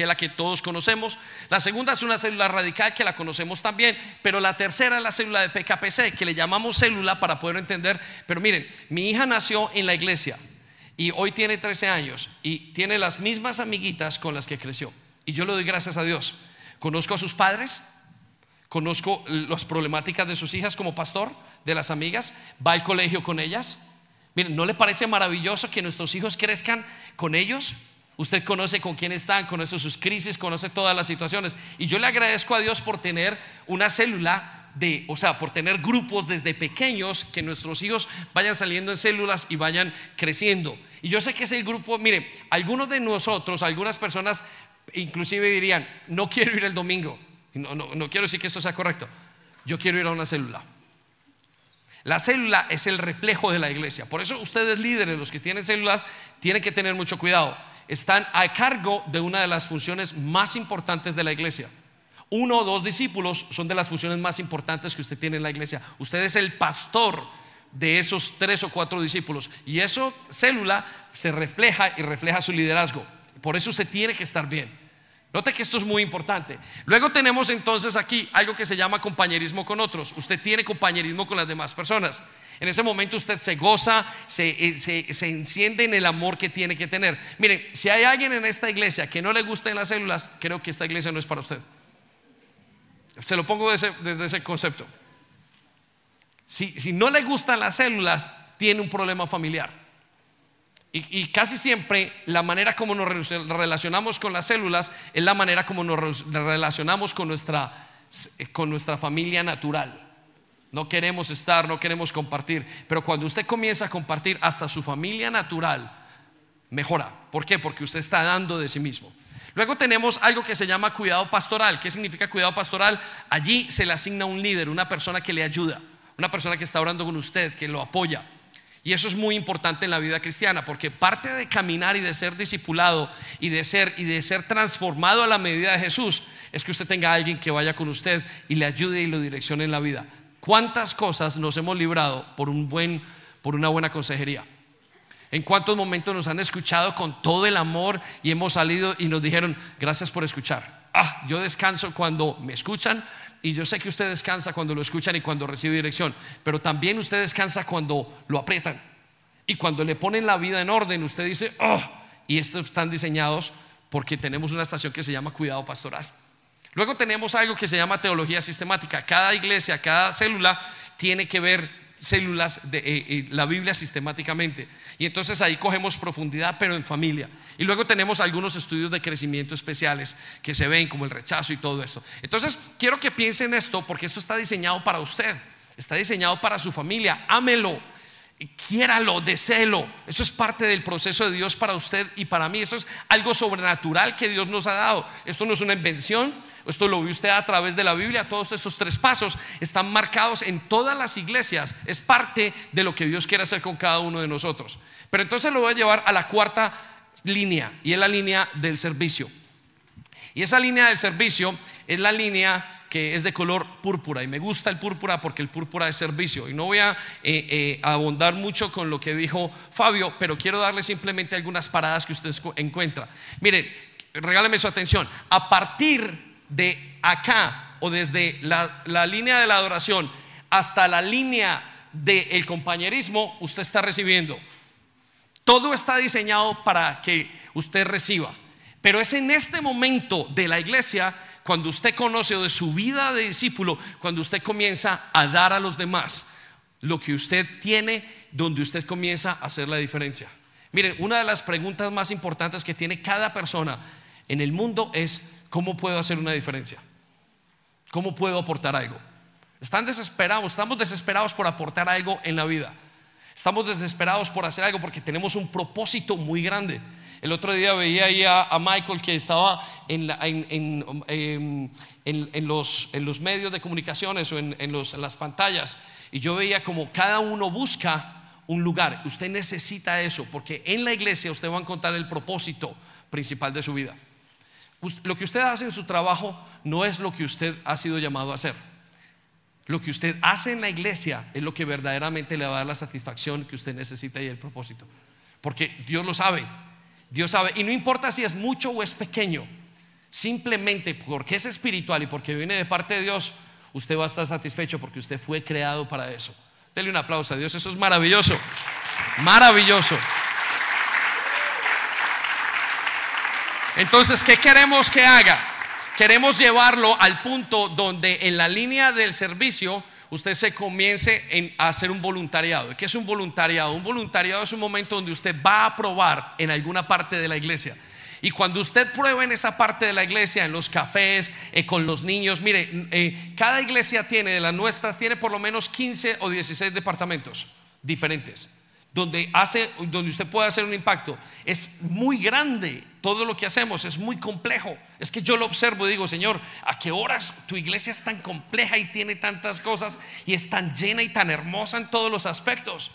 que es la que todos conocemos. La segunda es una célula radical que la conocemos también, pero la tercera es la célula de PKPC, que le llamamos célula para poder entender. Pero miren, mi hija nació en la iglesia y hoy tiene 13 años y tiene las mismas amiguitas con las que creció. Y yo le doy gracias a Dios. Conozco a sus padres, conozco las problemáticas de sus hijas como pastor, de las amigas, va al colegio con ellas. Miren, ¿no le parece maravilloso que nuestros hijos crezcan con ellos? Usted conoce con quién están, conoce sus crisis, conoce todas las situaciones. Y yo le agradezco a Dios por tener una célula de, o sea, por tener grupos desde pequeños que nuestros hijos vayan saliendo en células y vayan creciendo. Y yo sé que es el grupo, mire, algunos de nosotros, algunas personas inclusive dirían, no quiero ir el domingo. No, no, no quiero decir que esto sea correcto. Yo quiero ir a una célula. La célula es el reflejo de la iglesia. Por eso ustedes líderes, los que tienen células, tienen que tener mucho cuidado están a cargo de una de las funciones más importantes de la iglesia. Uno o dos discípulos son de las funciones más importantes que usted tiene en la iglesia. Usted es el pastor de esos tres o cuatro discípulos. Y eso, célula, se refleja y refleja su liderazgo. Por eso usted tiene que estar bien. Note que esto es muy importante. Luego tenemos entonces aquí algo que se llama compañerismo con otros. Usted tiene compañerismo con las demás personas. En ese momento usted se goza, eh, se, enciende en el amor que tiene que tener. Miren, si hay alguien en esta iglesia que no le gusten las células, creo que esta iglesia no es para usted. Se lo pongo desde ese, concepto. Si, si no le gustan las células, tiene un problema familiar. Y, casi siempre la manera como nos relacionamos con las células es la manera como nos relacionamos con nuestra, con nuestra familia natural. No queremos estar, no queremos compartir. Pero cuando usted comienza a compartir hasta su familia natural, mejora. ¿Por qué? Porque usted está dando de sí mismo. Luego tenemos algo que se llama cuidado pastoral. ¿Qué significa cuidado pastoral? Allí se le asigna un líder, una persona que le ayuda, una persona que está orando con usted, que lo apoya. Y eso es muy importante en la vida cristiana, porque parte de caminar y de ser discipulado y de ser y de ser transformado a la medida de Jesús es que usted tenga a alguien que vaya con usted y le ayude y lo direccione en la vida. ¿Cuántas cosas nos hemos librado por, un buen, por una buena consejería? ¿En cuántos momentos nos han escuchado con todo el amor y hemos salido y nos dijeron, gracias por escuchar? Ah, yo descanso cuando me escuchan y yo sé que usted descansa cuando lo escuchan y cuando recibe dirección, pero también usted descansa cuando lo aprietan y cuando le ponen la vida en orden, usted dice, oh, y estos están diseñados porque tenemos una estación que se llama cuidado pastoral. Luego tenemos algo que se llama teología sistemática. Cada iglesia, cada célula tiene que ver células de eh, eh, la Biblia sistemáticamente. Y entonces ahí cogemos profundidad, pero en familia. Y luego tenemos algunos estudios de crecimiento especiales que se ven, como el rechazo y todo esto. Entonces, quiero que piensen esto, porque esto está diseñado para usted, está diseñado para su familia. Ámelo, quiéralo, deséelo. Eso es parte del proceso de Dios para usted y para mí. Eso es algo sobrenatural que Dios nos ha dado. Esto no es una invención. Esto lo vio usted a través de la Biblia. Todos estos tres pasos están marcados en todas las iglesias. Es parte de lo que Dios quiere hacer con cada uno de nosotros. Pero entonces lo voy a llevar a la cuarta línea y es la línea del servicio. Y esa línea del servicio es la línea que es de color púrpura y me gusta el púrpura porque el púrpura es servicio y no voy a eh, eh, mucho con lo que dijo Fabio, pero quiero darle simplemente algunas paradas que usted encuentra. Mire, regáleme su atención. A partir de acá o desde la, línea de la adoración hasta la línea del compañerismo, usted está recibiendo. Todo está diseñado para que usted reciba. Pero es en este momento de la iglesia cuando usted conoce de su vida de discípulo, cuando usted comienza a dar a los demás lo que usted tiene, donde usted comienza a hacer la diferencia. Miren, una de las preguntas más importantes que tiene cada persona en el mundo es, ¿cómo puedo hacer una diferencia? ¿Cómo puedo aportar algo? Están desesperados, estamos desesperados por aportar algo en la vida. Estamos desesperados por hacer algo porque tenemos un propósito muy grande. El otro día veía ahí a, Michael que estaba en, los, medios de comunicaciones o en, las pantallas y yo veía como cada uno busca un lugar. Usted necesita eso porque en la iglesia usted va a encontrar el propósito principal de su vida. Lo que usted hace en su trabajo no es lo que usted ha sido llamado a hacer. Lo que usted hace en la iglesia es lo que verdaderamente le va a dar la satisfacción que usted necesita y el propósito. Porque Dios lo sabe. Dios sabe. Y no importa si es mucho o es pequeño. Simplemente porque es espiritual y porque viene de parte de Dios, usted va a estar satisfecho porque usted fue creado para eso. Dele un aplauso a Dios. Eso es maravilloso. Maravilloso. Entonces, ¿qué queremos que haga? Queremos llevarlo al punto donde en la línea del servicio usted se comience a hacer un voluntariado. ¿Qué es un voluntariado? Un voluntariado es un momento donde usted va a probar en alguna parte de la iglesia. Y cuando usted pruebe en esa parte de la iglesia, en los cafés, eh, con los niños, mire, eh, cada iglesia tiene, de las nuestras, tiene por lo menos 15 o 16 departamentos diferentes donde hace donde usted puede hacer un impacto es muy grande todo lo que hacemos es muy complejo. Es que yo lo observo y digo Señor a qué horas tu iglesia es tan compleja y tiene tantas cosas y es tan llena y tan hermosa en todos los aspectos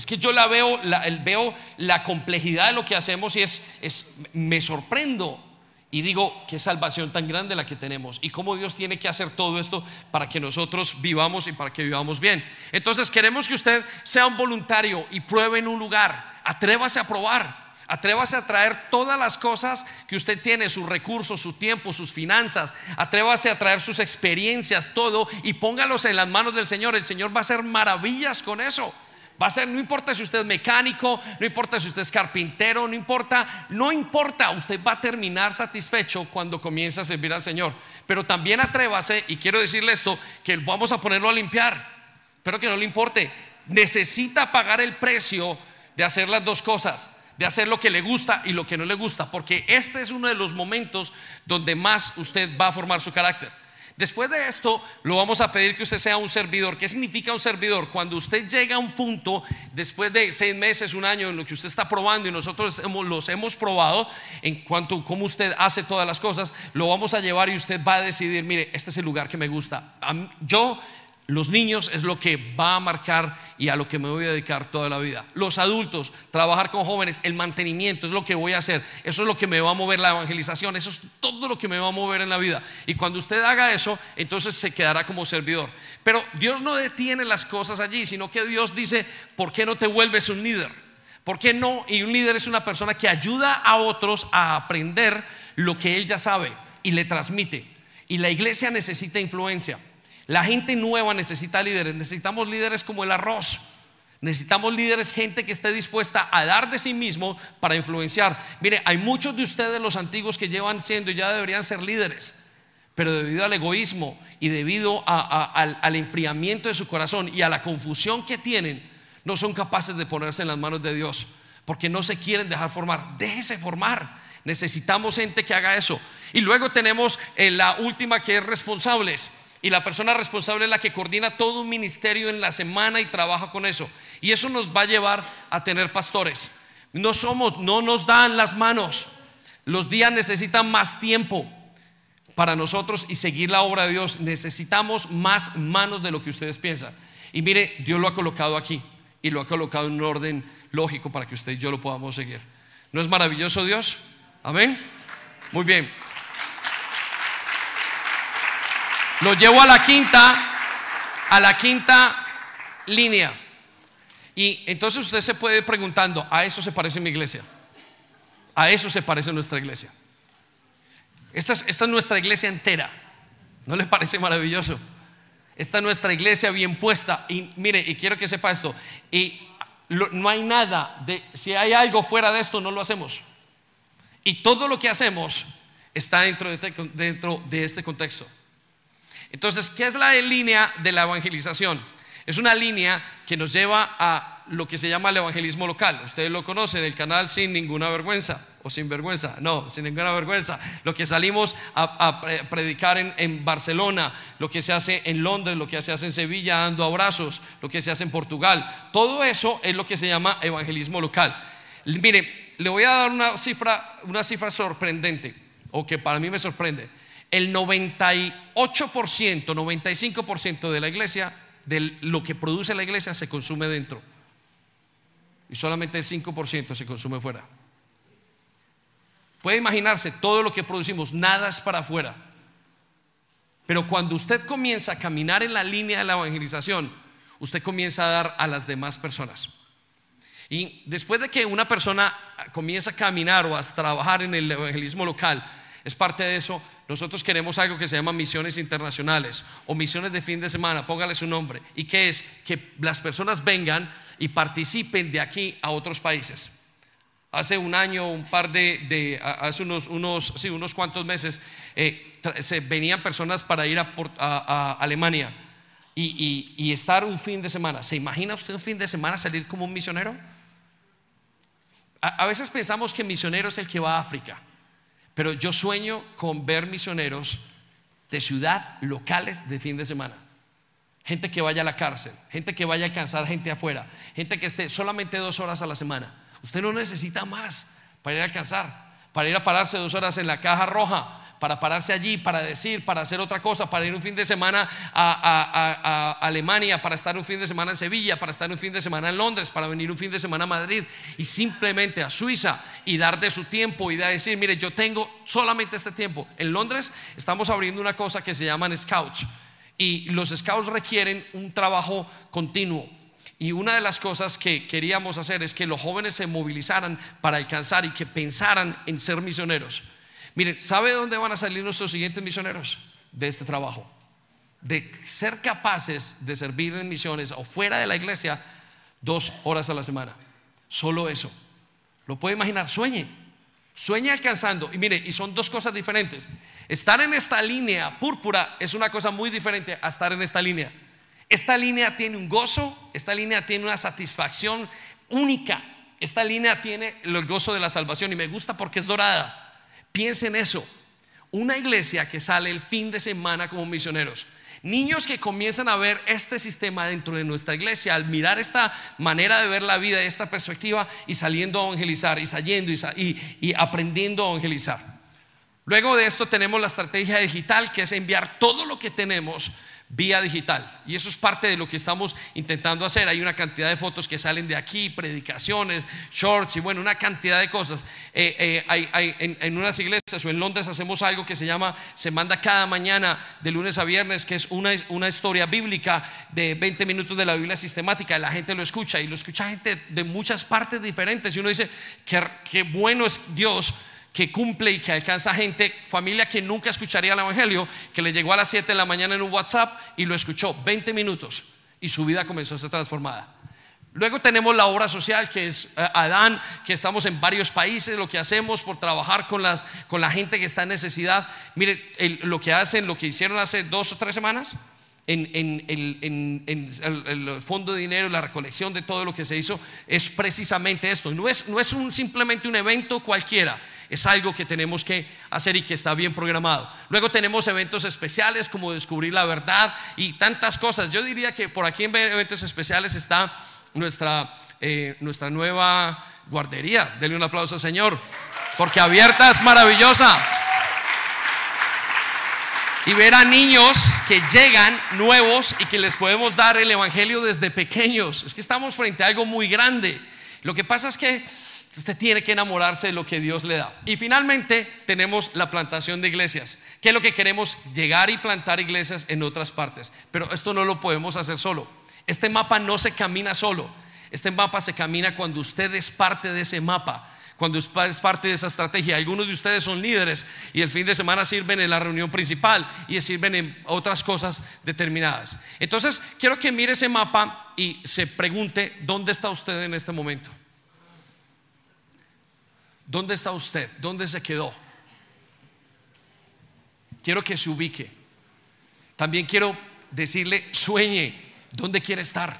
es que yo la veo la, veo la complejidad de lo que hacemos y es, es me sorprendo y digo, qué salvación tan grande la que tenemos y cómo Dios tiene que hacer todo esto para que nosotros vivamos y para que vivamos bien. Entonces queremos que usted sea un voluntario y pruebe en un lugar. Atrévase a probar. Atrévase a traer todas las cosas que usted tiene, sus recursos, su tiempo, sus finanzas. Atrévase a traer sus experiencias, todo, y póngalos en las manos del Señor. El Señor va a hacer maravillas con eso. Va a ser, no importa si usted es mecánico, no importa si usted es carpintero, no importa, no importa, usted va a terminar satisfecho cuando comience a servir al Señor. Pero también atrévase, y quiero decirle esto, que vamos a ponerlo a limpiar, pero que no le importe. Necesita pagar el precio de hacer las dos cosas, de hacer lo que le gusta y lo que no le gusta, porque este es uno de los momentos donde más usted va a formar su carácter. Después de esto, lo vamos a pedir que usted sea un servidor. ¿Qué significa un servidor? Cuando usted llega a un punto, después de seis meses, un año, en lo que usted está probando y nosotros los hemos probado, en cuanto a cómo usted hace todas las cosas, lo vamos a llevar y usted va a decidir, mire, este es el lugar que me gusta. Yo los niños es lo que va a marcar y a lo que me voy a dedicar toda la vida. Los adultos, trabajar con jóvenes, el mantenimiento es lo que voy a hacer. Eso es lo que me va a mover la evangelización. Eso es todo lo que me va a mover en la vida. Y cuando usted haga eso, entonces se quedará como servidor. Pero Dios no detiene las cosas allí, sino que Dios dice, ¿por qué no te vuelves un líder? ¿Por qué no? Y un líder es una persona que ayuda a otros a aprender lo que él ya sabe y le transmite. Y la iglesia necesita influencia. La gente nueva necesita líderes. Necesitamos líderes como el arroz. Necesitamos líderes, gente que esté dispuesta a dar de sí mismo para influenciar. Mire, hay muchos de ustedes, los antiguos, que llevan siendo y ya deberían ser líderes. pero debido al egoísmo y debido al, al enfriamiento de su corazón y a la confusión que tienen, no son capaces de ponerse en las manos de Dios porque no se quieren dejar formar. Déjese formar. Necesitamos gente que haga eso. Y luego tenemos eh, la última que es responsables. Y la persona responsable es la que coordina todo un ministerio en la semana y trabaja con eso. Y eso nos va a llevar a tener pastores. No somos, no nos dan las manos. Los días necesitan más tiempo para nosotros y seguir la obra de Dios. Necesitamos más manos de lo que ustedes piensan. Y mire, Dios lo ha colocado aquí y lo ha colocado en un orden lógico para que usted y yo lo podamos seguir. ¿No es maravilloso Dios? Amén. Muy bien. Lo llevo a la quinta, a la quinta línea. Y entonces usted se puede ir preguntando, ¿a eso se parece mi iglesia? A eso se parece nuestra iglesia. Esta es, nuestra iglesia entera. ¿No le parece maravilloso? Esta es nuestra iglesia bien puesta. Y mire, y quiero que sepa esto. Y no hay nada de, si hay algo fuera de esto, no lo hacemos. Y todo lo que hacemos está dentro de, dentro de este contexto. Entonces, ¿qué es la línea de la evangelización? Es una línea que nos lleva a lo que se llama el evangelismo local. Ustedes lo conocen, el canal sin ninguna vergüenza o sin vergüenza. No, sin ninguna vergüenza. Lo que salimos a, predicar en, Barcelona, lo que se hace en Londres, lo que se hace en Sevilla dando abrazos, lo que se hace en Portugal. Todo eso es lo que se llama evangelismo local. Mire, le voy a dar una cifra, una cifra sorprendente, o que para mí me sorprende. El 98%, 95% de la iglesia, de lo que produce la iglesia, se consume dentro y solamente el 5% se consume fuera. Puede imaginarse, todo lo que producimos, nada es para afuera. Pero cuando usted comienza a caminar en la línea de la evangelización, usted comienza a dar a las demás personas. Y después de que una persona comienza a caminar o a trabajar en el evangelismo local, es parte de eso, nosotros queremos algo que se llama misiones internacionales o misiones de fin de semana, póngale su nombre. ¿Y qué es? Que las personas vengan y participen de aquí a otros países. Hace un año, un par de, hace unos, unos, sí, unos cuantos meses, eh, se venían personas para ir a, Alemania y, estar un fin de semana. ¿Se imagina usted un fin de semana salir como un misionero? a veces pensamos que misionero es el que va a África. Pero yo sueño con ver misioneros de ciudad locales de fin de semana. Gente que vaya a la cárcel, gente que vaya a alcanzar gente afuera, gente que esté solamente dos horas a la semana. Usted no necesita más para ir a alcanzar, para ir a pararse dos horas en la caja roja para pararse allí, para decir, para hacer otra cosa, para ir un fin de semana a, Alemania, para estar un fin de semana en Sevilla, para estar un fin de semana en Londres, para venir un fin de semana a Madrid y simplemente a Suiza y dar de su tiempo y decir, mire, yo tengo solamente este tiempo. En Londres estamos abriendo una cosa que se llaman scouts y los scouts requieren un trabajo continuo. Y una de las cosas que queríamos hacer es que los jóvenes se movilizaran para alcanzar y que pensaran en ser misioneros. Miren, ¿sabe dónde van a salir nuestros siguientes misioneros? De este trabajo. De ser capaces de servir en misiones o fuera de la iglesia dos horas a la semana. Solo eso. ¿Lo puede imaginar? Sueñe. Sueñe alcanzando. Y mire, y son dos cosas diferentes. Estar en esta línea púrpura es una cosa muy diferente a estar en esta línea. Esta línea tiene un gozo, esta línea tiene una satisfacción única. Esta línea tiene el gozo de la salvación y me gusta porque es dorada. Piensen eso. Una iglesia que sale el fin de semana como misioneros. Niños que comienzan a ver este sistema dentro de nuestra iglesia, al mirar esta manera de ver la vida, esta perspectiva y saliendo a evangelizar y saliendo y, y aprendiendo a evangelizar. Luego de esto tenemos la estrategia digital, que es enviar todo lo que tenemos vía digital. Y eso es parte de lo que estamos intentando hacer. Hay una cantidad de fotos que salen de aquí, predicaciones, shorts y bueno, una cantidad de cosas. Eh, eh, en, unas iglesias o en Londres hacemos algo que se llama, se manda cada mañana de lunes a viernes, que es una, historia bíblica de 20 minutos de la Biblia sistemática. La gente lo escucha y lo escucha gente de muchas partes diferentes. Y uno dice, qué, qué bueno es Dios que cumple y que alcanza gente, familia que nunca escucharía el Evangelio, que le llegó a las 7 de la mañana en un WhatsApp y lo escuchó 20 minutos y su vida comenzó a ser transformada. Luego tenemos la obra social, que es eh, Adán, que estamos en varios países, lo que hacemos por trabajar con, las, con la gente que está en necesidad. Mire, lo que hacen, lo que hicieron hace dos o tres semanas, en, el fondo de dinero, la recolección de todo lo que se hizo, es precisamente esto. No es, no es simplemente un evento cualquiera, es algo que tenemos que hacer y que está bien programado. Luego tenemos eventos especiales como descubrir la verdad y tantas cosas. Yo diría que por aquí en eventos especiales está nuestra, eh, nuestra nueva guardería. Denle un aplauso Señor, porque abierta es maravillosa. Y ver a niños que llegan nuevos y que les podemos dar el Evangelio desde pequeños. Es que estamos frente a algo muy grande. Lo que pasa es que usted tiene que enamorarse de lo que Dios le da. Y finalmente tenemos la plantación de iglesias, que es lo que queremos llegar y plantar iglesias en otras partes. Pero esto no lo podemos hacer solo. Este mapa no se camina solo. Este mapa se camina cuando usted es parte de ese mapa, cuando es parte de esa estrategia. Algunos de ustedes son líderes y el fin de semana sirven en la reunión principal y sirven en otras cosas determinadas. Entonces, quiero que mire ese mapa y se pregunte, ¿dónde está usted en este momento? ¿Dónde está usted? ¿Dónde se quedó? Quiero que se ubique. También quiero decirle, sueñe ¿Dónde quiere estar?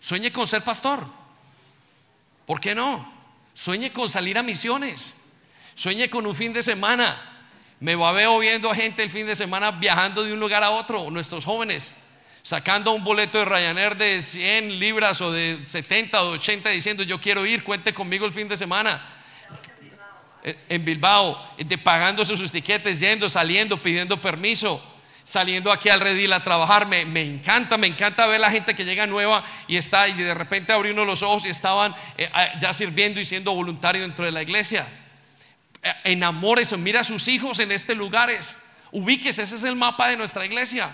Sueñe con ser pastor. ¿Por qué no? Sueñe con salir a misiones. Sueñe con un fin de semana. Me va veo viendo a gente el fin de semana viajando de un lugar a otro, nuestros jóvenes, sacando un boleto de Ryanair de 100 libras o de 70 o 80 diciendo yo quiero ir, cuente conmigo el fin de semana. En Bilbao, de pagándose sus tiquetes, yendo, saliendo, pidiendo permiso saliendo aquí al redil a trabajar. Me, encanta, me encanta ver la gente que llega nueva y está y de repente abrió uno los ojos y estaban eh, ya sirviendo y siendo voluntario dentro de la iglesia. Eh, enamórese, mira a sus hijos en este lugares. Ubíquese, ese es el mapa de nuestra iglesia.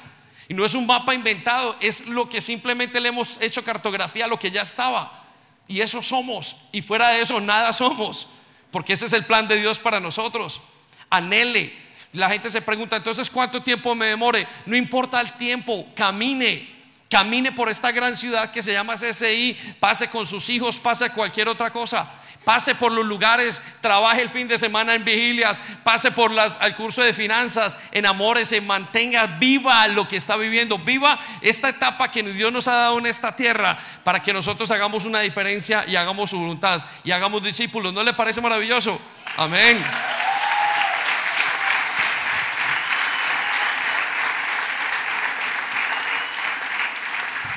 Y no es un mapa inventado, es lo que simplemente le hemos hecho cartografía, lo que ya estaba. Y eso somos. Y fuera de eso, nada somos. Porque ese es el plan de Dios para nosotros. Anhele, la gente se pregunta, entonces, ¿cuánto tiempo me demore? No importa el tiempo, camine. Camine por esta gran ciudad que se llama CSI, pase con sus hijos, pase cualquier otra cosa. Pase por los lugares, trabaje el fin de semana en vigilias, pase por las, al curso de finanzas, enamórese, mantenga viva lo que está viviendo, viva esta etapa que Dios nos ha dado en esta tierra para que nosotros hagamos una diferencia y hagamos su voluntad y hagamos discípulos. ¿No le parece maravilloso? Amén.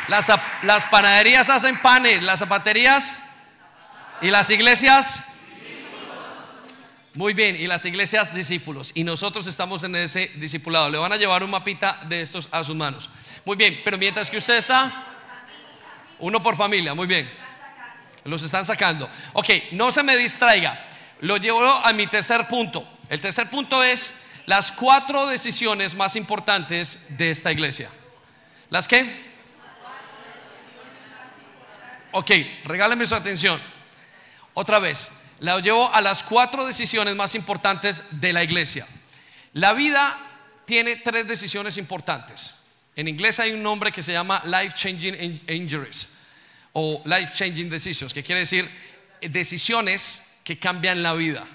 Las, panaderías hacen panes, las zapaterías y las iglesias. Muy bien, y las iglesias discípulos. Y nosotros estamos en ese discipulado. Le van a llevar un mapita de estos a sus manos. Muy bien, pero mientras que usted está, uno por familia, muy bien. Los están sacando. Ok, no se me distraiga. Lo llevo a mi tercer punto. El tercer punto es las cuatro decisiones más importantes de esta iglesia. ¿Las qué? Ok, regáleme su atención. Otra vez, la llevo a las cuatro decisiones más importantes de la iglesia. La vida tiene tres decisiones importantes. En inglés hay un nombre que se llama Life Changing Injuries o Life Changing Decisions, que quiere decir eh, decisiones que cambian la vida.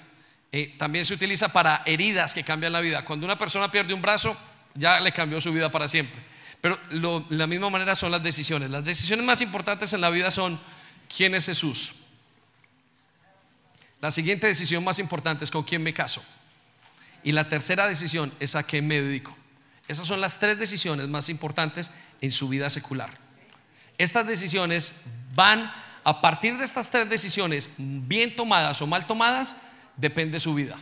Eh, también se utiliza para heridas que cambian la vida. Cuando una persona pierde un brazo, ya le cambió su vida para siempre. Pero de la misma manera son las decisiones. Las decisiones más importantes en la vida son quién es Jesús. La siguiente decisión más importante es con quién me caso. Y la tercera decisión es a qué me dedico. Esas son las tres decisiones más importantes en su vida secular. Estas decisiones van, a partir de estas tres decisiones, bien tomadas o mal tomadas, depende de su vida.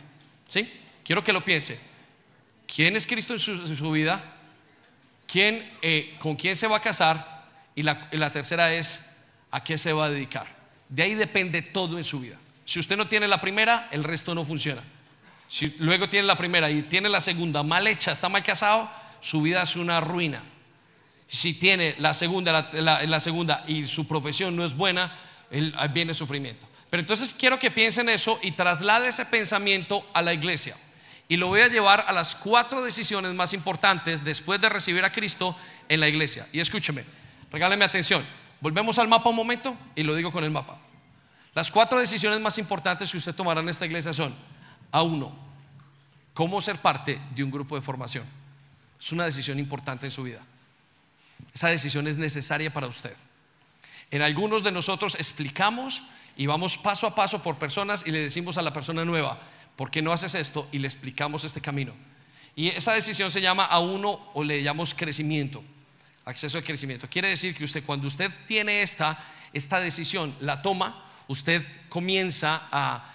¿Sí? Quiero que lo piense. ¿Quién es Cristo en su vida? quién, eh, con quién se va a casar y la, la tercera es a qué se va a dedicar. De ahí depende todo en su vida. Si usted no tiene la primera, el resto no funciona. Si luego tiene la primera y tiene la segunda mal hecha, está mal casado, su vida es una ruina. Si tiene la segunda, la, segunda y su profesión no es buena, viene sufrimiento. Pero entonces quiero que piensen eso y traslade ese pensamiento a la iglesia y lo voy a llevar a las cuatro decisiones más importantes después de recibir a Cristo en la iglesia. Y escúcheme, regáleme atención. volvemos al mapa un momento y lo digo con el mapa. Las cuatro decisiones más importantes que usted tomará en esta iglesia son, a uno, cómo ser parte de un grupo de formación. Es una decisión importante en su vida. Esa decisión es necesaria para usted. En algunos de nosotros explicamos y vamos paso a paso por personas y le decimos a la persona nueva, ¿por qué no haces esto? Y le explicamos este camino. Y esa decisión se llama a uno o le llamamos crecimiento, acceso al crecimiento. Quiere decir que usted cuando usted tiene esta, esta decisión, la toma, usted comienza a,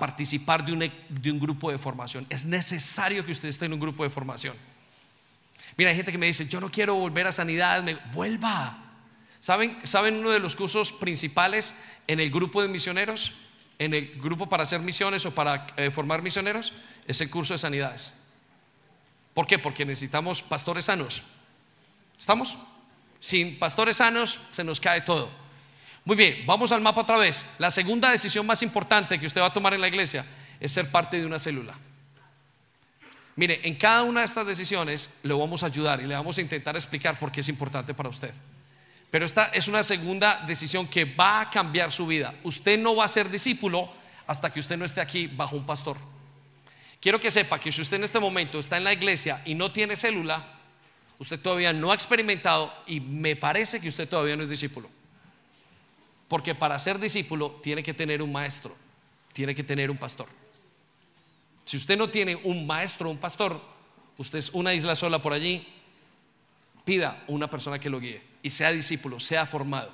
participar de un, de un grupo de formación. Es necesario que usted esté en un grupo de formación. Mira, hay gente que me dice, yo no quiero volver a sanidad, me, vuelva. ¿Saben, ¿Saben uno de los cursos principales en el grupo de misioneros? En el grupo para hacer misiones o para eh, formar misioneros, es el curso de sanidades. ¿Por qué? Porque necesitamos pastores sanos. ¿Estamos? Sin pastores sanos se nos cae todo. Muy bien, vamos al mapa otra vez. La segunda decisión más importante que usted va a tomar en la iglesia es ser parte de una célula. Mire, en cada una de estas decisiones le vamos a ayudar y le vamos a intentar explicar por qué es importante para usted. Pero esta es una segunda decisión que va a cambiar su vida. Usted no va a ser discípulo hasta que usted no esté aquí bajo un pastor. Quiero que sepa que si usted en este momento está en la iglesia y no tiene célula, usted todavía no ha experimentado y me parece que usted todavía no es discípulo. Porque para ser discípulo tiene que tener un maestro, tiene que tener un pastor. Si usted no tiene un maestro, un pastor, usted es una isla sola por allí, pida una persona que lo guíe y sea discípulo, sea formado.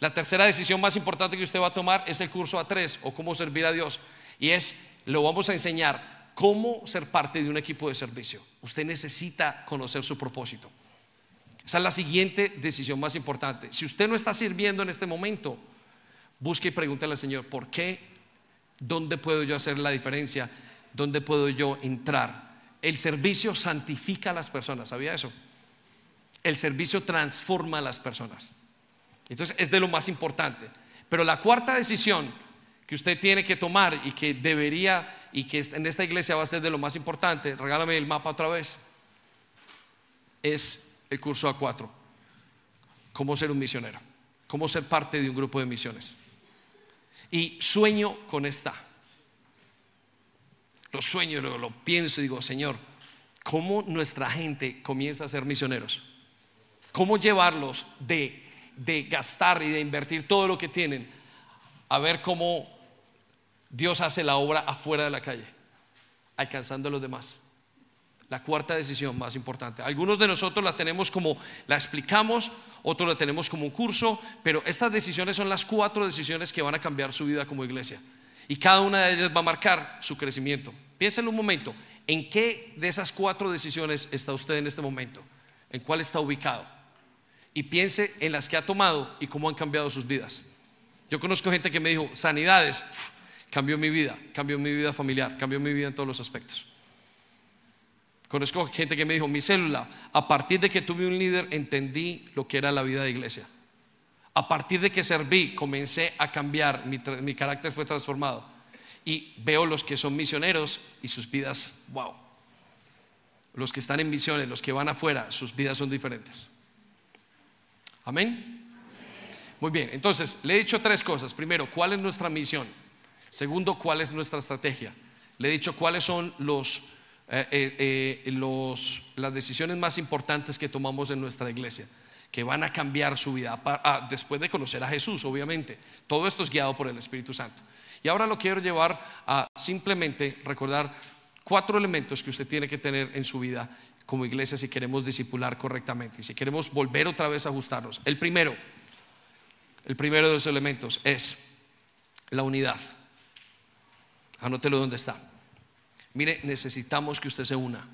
La tercera decisión más importante que usted va a tomar es el curso A3 o cómo servir a Dios. Y es, lo vamos a enseñar cómo ser parte de un equipo de servicio. Usted necesita conocer su propósito. Esa es la siguiente decisión más importante. Si usted no está sirviendo en este momento, busque y pregúntele al Señor, ¿por qué? ¿Dónde puedo yo hacer la diferencia? ¿Dónde puedo yo entrar? El servicio santifica a las personas, ¿sabía eso? El servicio transforma a las personas. Entonces es de lo más importante. Pero la cuarta decisión que usted tiene que tomar y que debería y que en esta iglesia va a ser de lo más importante, regálame el mapa otra vez, es el curso A4. Cómo ser un misionero, cómo ser parte de un grupo de misiones. Y sueño con esta. Lo sueño, lo, lo pienso y digo, Señor, ¿cómo nuestra gente comienza a ser misioneros? ¿Cómo llevarlos de, de gastar y de invertir todo lo que tienen a ver cómo Dios hace la obra afuera de la calle, alcanzando a los demás. La cuarta decisión más importante. Algunos de nosotros la tenemos como, la explicamos, otros la tenemos como un curso, pero estas decisiones son las cuatro decisiones que van a cambiar su vida como iglesia. Y cada una de ellas va a marcar su crecimiento. Piensen un momento, ¿en qué de esas cuatro decisiones está usted en este momento? ¿En cuál está ubicado? Y piense en las que ha tomado y cómo han cambiado sus vidas. Yo conozco gente que me dijo, sanidades, cambió mi vida, cambió mi vida familiar, cambió mi vida en todos los aspectos. Conozco gente que me dijo, mi célula, a partir de que tuve un líder, entendí lo que era la vida de iglesia. A partir de que serví, comencé a cambiar, mi, mi carácter fue transformado. Y veo los que son misioneros y sus vidas, wow. Los que están en misiones, los que van afuera, sus vidas son diferentes. Amén. Muy bien, entonces le he dicho tres cosas. Primero, ¿cuál es nuestra misión? Segundo, ¿cuál es nuestra estrategia? Le he dicho cuáles son los, eh, eh, eh, las decisiones más importantes que tomamos en nuestra iglesia, que van a cambiar su vida, ah, después de conocer a Jesús, obviamente. Todo esto es guiado por el Espíritu Santo. Y ahora lo quiero llevar a simplemente recordar cuatro elementos que usted tiene que tener en su vida como iglesia si queremos discipular correctamente y si queremos volver otra vez a ajustarnos. El primero, el primero de los elementos es la unidad. Anótelo donde está. Mire, necesitamos que usted se una.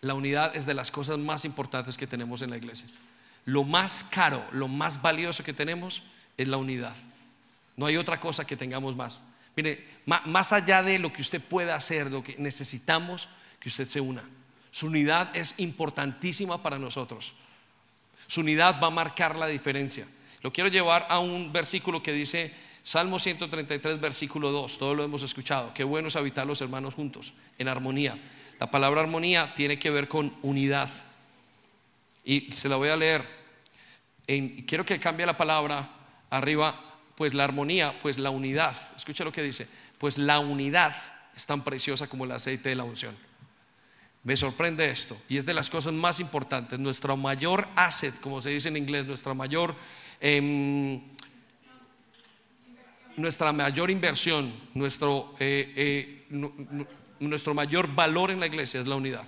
La unidad es de las cosas más importantes que tenemos en la iglesia. Lo más caro, lo más valioso que tenemos es la unidad. No hay otra cosa que tengamos más. Mire, más allá de lo que usted pueda hacer, lo que necesitamos que usted se una. Su unidad es importantísima para nosotros. Su unidad va a marcar la diferencia. Lo quiero llevar a un versículo que dice Salmo 133, versículo 2, todos lo hemos escuchado. Qué bueno es habitar los hermanos juntos, en armonía. La palabra armonía tiene que ver con unidad. Y se la voy a leer. quiero que cambie la palabra arriba, pues la armonía, pues la unidad. Escucha lo que dice, pues la unidad es tan preciosa como el aceite de la unción. Me sorprende esto y es de las cosas más importantes. Nuestro mayor asset, como se dice en inglés, nuestra mayor, em, nuestra mayor inversión, nuestro, eh, eh, nuestro mayor valor en la iglesia es la unidad.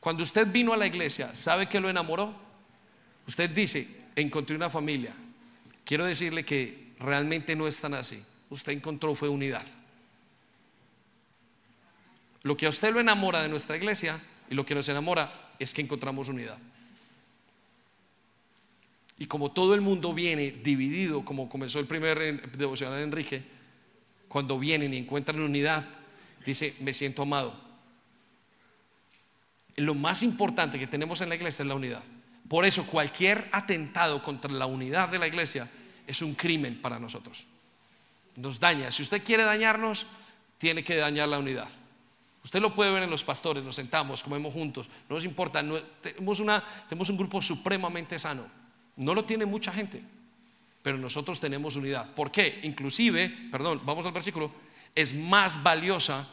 Cuando usted vino a la iglesia, ¿sabe que lo enamoró? Usted dice, encontré una familia. Quiero decirle que realmente no es tan así. Usted encontró fue unidad. Lo que a usted lo enamora de nuestra iglesia y lo que nos enamora es que encontramos unidad. Y como todo el mundo viene dividido, como comenzó el primer devocional de Enrique, cuando vienen y encuentran unidad, dice, me siento amado. Lo más importante que tenemos en la iglesia es la unidad. Por eso cualquier atentado contra la unidad de la iglesia es un crimen para nosotros. Nos daña. Si usted quiere dañarnos, tiene que dañar la unidad. Usted lo puede ver en los pastores, nos sentamos, comemos juntos, no nos importa, tenemos un grupo supremamente sano. No lo tiene mucha gente, pero nosotros tenemos unidad. ¿Por qué? Inclusive, perdón, vamos al versículo, es más valiosa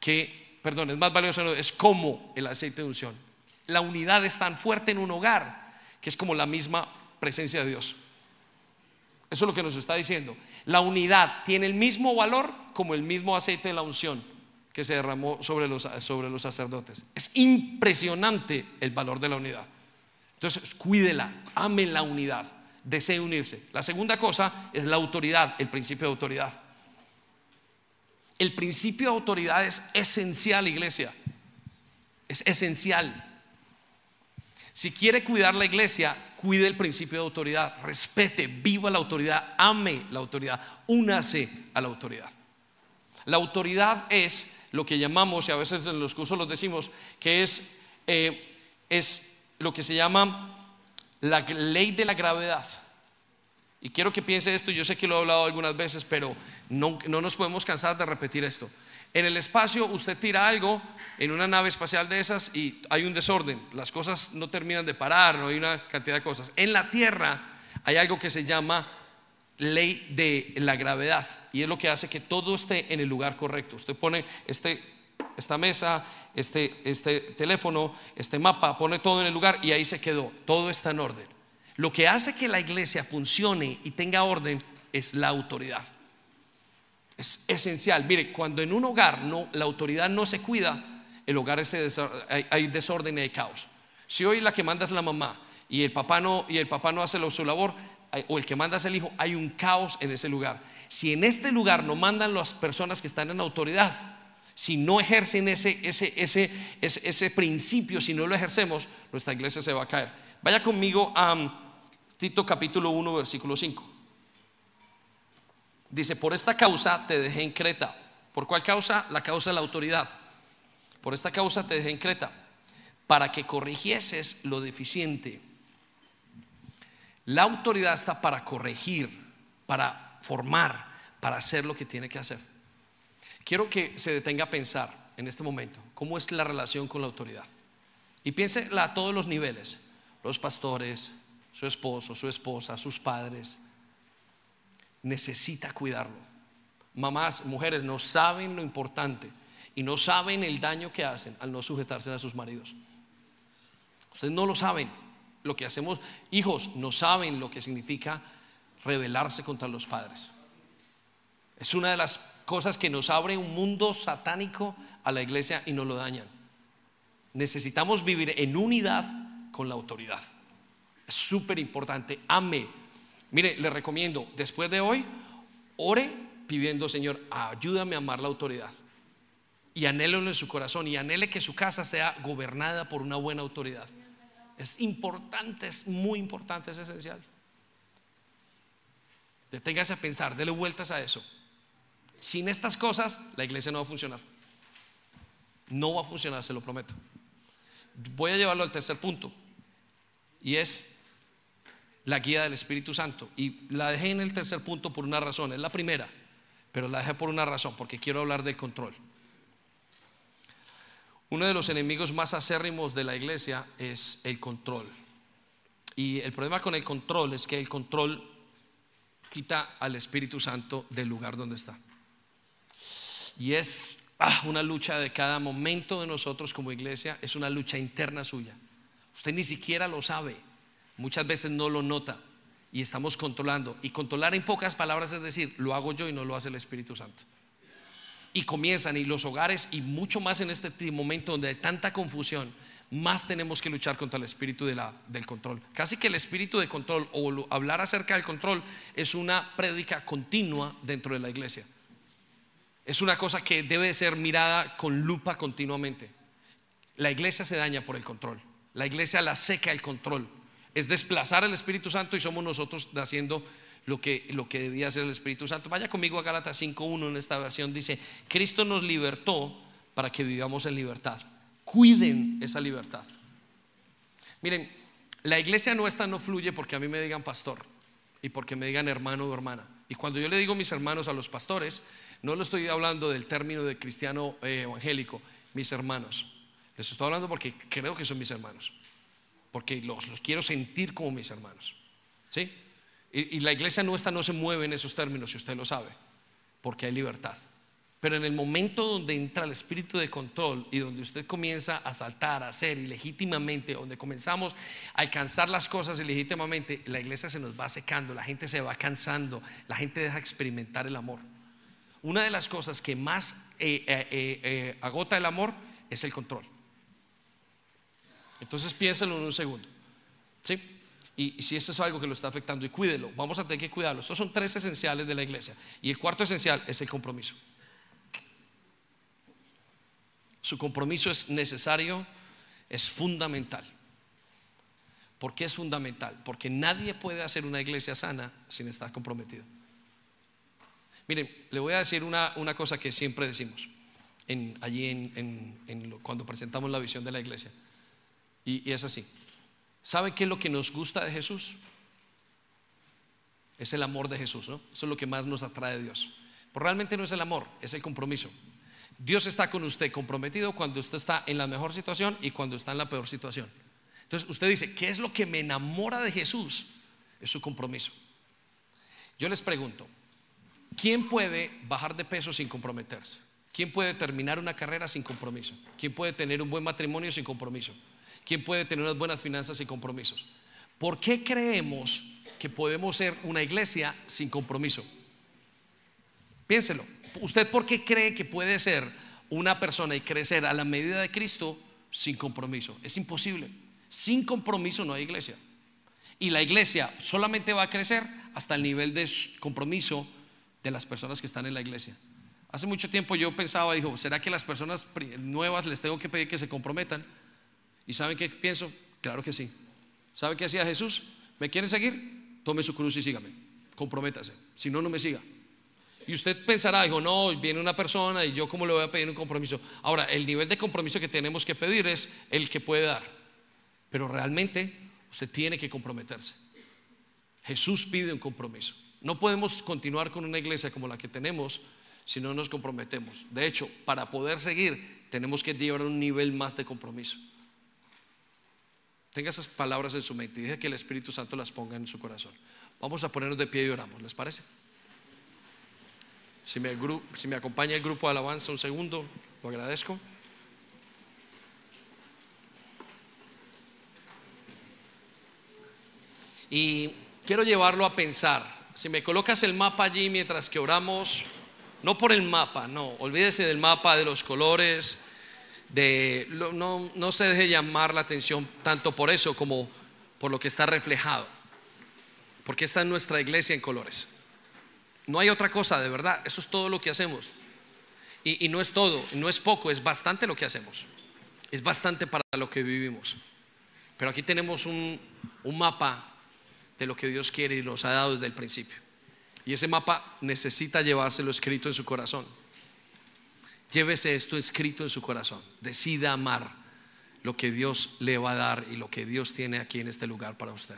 que, perdón, es más valiosa, es como el aceite de unción. La unidad es tan fuerte en un hogar que es como la misma presencia de Dios. Eso es lo que nos está diciendo. La unidad tiene el mismo valor como el mismo aceite de la unción que se derramó sobre los, sobre los sacerdotes. Es impresionante el valor de la unidad. Entonces, cuídela, ame la unidad, desee unirse. La segunda cosa es la autoridad, el principio de autoridad. El principio de autoridad es esencial, iglesia. Es esencial. Si quiere cuidar la iglesia, cuide el principio de autoridad, respete, viva la autoridad, ame la autoridad, únase a la autoridad. La autoridad es lo que llamamos, y a veces en los cursos lo decimos, que es, eh, es lo que se llama la ley de la gravedad. Y quiero que piense esto, yo sé que lo he hablado algunas veces, pero no, no nos podemos cansar de repetir esto. En el espacio usted tira algo en una nave espacial de esas y hay un desorden, las cosas no terminan de parar, no hay una cantidad de cosas. En la Tierra hay algo que se llama ley de la gravedad y es lo que hace que todo esté en el lugar correcto. Usted pone este, esta mesa, este, este teléfono, este mapa, pone todo en el lugar y ahí se quedó, todo está en orden. Lo que hace que la iglesia funcione y tenga orden es la autoridad. Es esencial. Mire, cuando en un hogar no, la autoridad no se cuida, el hogar es hay, desorden y hay caos. Si hoy la que manda es la mamá y el papá no, y el papá no hace su labor, o el que manda es el hijo, hay un caos en ese lugar. Si en este lugar no mandan las personas que están en autoridad, si no ejercen ese, ese, ese, ese, principio, si no lo ejercemos, nuestra iglesia se va a caer. Vaya conmigo a um, Tito capítulo 1, versículo 5. Dice, por esta causa te dejé en Creta. ¿Por cuál causa? La causa de la autoridad. Por esta causa te dejé en Creta, para que corrigieses lo deficiente la autoridad está para corregir, para formar, para hacer lo que tiene que hacer. Quiero que se detenga a pensar en este momento cómo es la relación con la autoridad. Y piense a todos los niveles, los pastores, su esposo, su esposa, sus padres. Necesita cuidarlo. Mamás, mujeres no saben lo importante y no saben el daño que hacen al no sujetarse a sus maridos. Ustedes no lo saben lo que hacemos, hijos no saben lo que significa rebelarse contra los padres. Es una de las cosas que nos abre un mundo satánico a la iglesia y nos lo dañan. Necesitamos vivir en unidad con la autoridad. Es súper importante. Ame. Mire, le recomiendo, después de hoy, ore pidiendo, Señor, ayúdame a amar la autoridad. Y anhelo en su corazón y anhele que su casa sea gobernada por una buena autoridad. Es importante, es muy importante, es esencial. Deténgase a pensar, dele vueltas a eso. Sin estas cosas, la iglesia no va a funcionar. No va a funcionar, se lo prometo. Voy a llevarlo al tercer punto. Y es la guía del Espíritu Santo. Y la dejé en el tercer punto por una razón. Es la primera, pero la dejé por una razón, porque quiero hablar del control. Uno de los enemigos más acérrimos de la iglesia es el control. Y el problema con el control es que el control quita al Espíritu Santo del lugar donde está. Y es ah, una lucha de cada momento de nosotros como iglesia, es una lucha interna suya. Usted ni siquiera lo sabe, muchas veces no lo nota y estamos controlando. Y controlar en pocas palabras es decir, lo hago yo y no lo hace el Espíritu Santo. Y comienzan y los hogares y mucho más en este momento donde hay tanta confusión, más tenemos que luchar contra el espíritu del control. Casi que el espíritu de control o hablar acerca del control es una prédica continua dentro de la iglesia. Es una cosa que debe ser mirada con lupa continuamente. La iglesia se daña por el control. La iglesia la seca el control. Es desplazar el Espíritu Santo y somos nosotros haciendo lo que, lo que debía hacer el Espíritu Santo. Vaya conmigo a Gálatas 5.1 en esta versión. Dice, Cristo nos libertó para que vivamos en libertad. Cuiden esa libertad. Miren, la iglesia nuestra no fluye porque a mí me digan pastor y porque me digan hermano o hermana. Y cuando yo le digo mis hermanos a los pastores, no lo estoy hablando del término de cristiano eh, evangélico, mis hermanos. Les estoy hablando porque creo que son mis hermanos. Porque los, quiero sentir como mis hermanos. ¿Sí? Y, la iglesia nuestra no se mueve en esos términos, si usted lo sabe, porque hay libertad. Pero en el momento donde entra el espíritu de control y donde usted comienza a saltar, a hacer ilegítimamente, donde comenzamos a alcanzar las cosas ilegítimamente, la iglesia se nos va secando, la gente se va cansando, la gente deja experimentar el amor. Una de las cosas que más eh, eh, eh, agota el amor es el control. Entonces piénselo en un segundo. ¿Sí? Y, si esto es algo que lo está afectando, y cuídelo, vamos a tener que cuidarlo. Estos son tres esenciales de la iglesia. Y el cuarto esencial es el compromiso. Su compromiso es necesario, es fundamental. ¿Por qué es fundamental? Porque nadie puede hacer una iglesia sana sin estar comprometido. Miren, le voy a decir una, cosa que siempre decimos allí cuando presentamos la visión de la iglesia. y es así. ¿Sabe qué es lo que nos gusta de Jesús? Es el amor de Jesús, ¿no? Eso es lo que más nos atrae de Dios. Pero realmente no es el amor, es el compromiso. Dios está con usted comprometido cuando usted está en la mejor situación y cuando está en la peor situación. Entonces usted dice, ¿qué es lo que me enamora de Jesús? Es su compromiso. Yo les pregunto, ¿quién puede bajar de peso sin comprometerse? ¿Quién puede terminar una carrera sin compromiso? ¿Quién puede tener un buen matrimonio sin compromiso? ¿Quién puede tener unas buenas finanzas y compromisos? ¿Por qué creemos que podemos ser una iglesia sin compromiso? Piénselo. ¿Usted por qué cree que puede ser una persona y crecer a la medida de Cristo sin compromiso? Es imposible. Sin compromiso no hay iglesia. Y la iglesia solamente va a crecer hasta el nivel de compromiso de las personas que están en la iglesia. Hace mucho tiempo yo pensaba, dijo, ¿será que las personas nuevas les tengo que pedir que se comprometan? ¿Y saben qué pienso? Claro que sí. ¿Sabe qué hacía Jesús? ¿Me quieren seguir? Tome su cruz y sígame. Comprométase. Si no, no me siga. Y usted pensará, dijo, no, viene una persona y yo cómo le voy a pedir un compromiso. Ahora, el nivel de compromiso que tenemos que pedir es el que puede dar. Pero realmente usted tiene que comprometerse. Jesús pide un compromiso. No podemos continuar con una iglesia como la que tenemos si no nos comprometemos. De hecho, para poder seguir, tenemos que llevar un nivel más de compromiso. Tenga esas palabras en su mente y deje que el Espíritu Santo las ponga en su corazón. Vamos a ponernos de pie y oramos, ¿les parece? Si me, si me acompaña el grupo de alabanza un segundo, lo agradezco. Y quiero llevarlo a pensar. Si me colocas el mapa allí mientras que oramos, no por el mapa, no, olvídese del mapa, de los colores, de no, no se deje llamar la atención tanto por eso como por lo que está reflejado. Porque está en nuestra iglesia en colores. No hay otra cosa, de verdad. Eso es todo lo que hacemos. Y, no es todo, no es poco, es bastante lo que hacemos. Es bastante para lo que vivimos. Pero aquí tenemos un, un mapa de lo que Dios quiere y nos ha dado desde el principio. Y ese mapa necesita llevárselo escrito en su corazón. Llévese esto escrito en su corazón. Decida amar lo que Dios le va a dar y lo que Dios tiene aquí en este lugar para usted.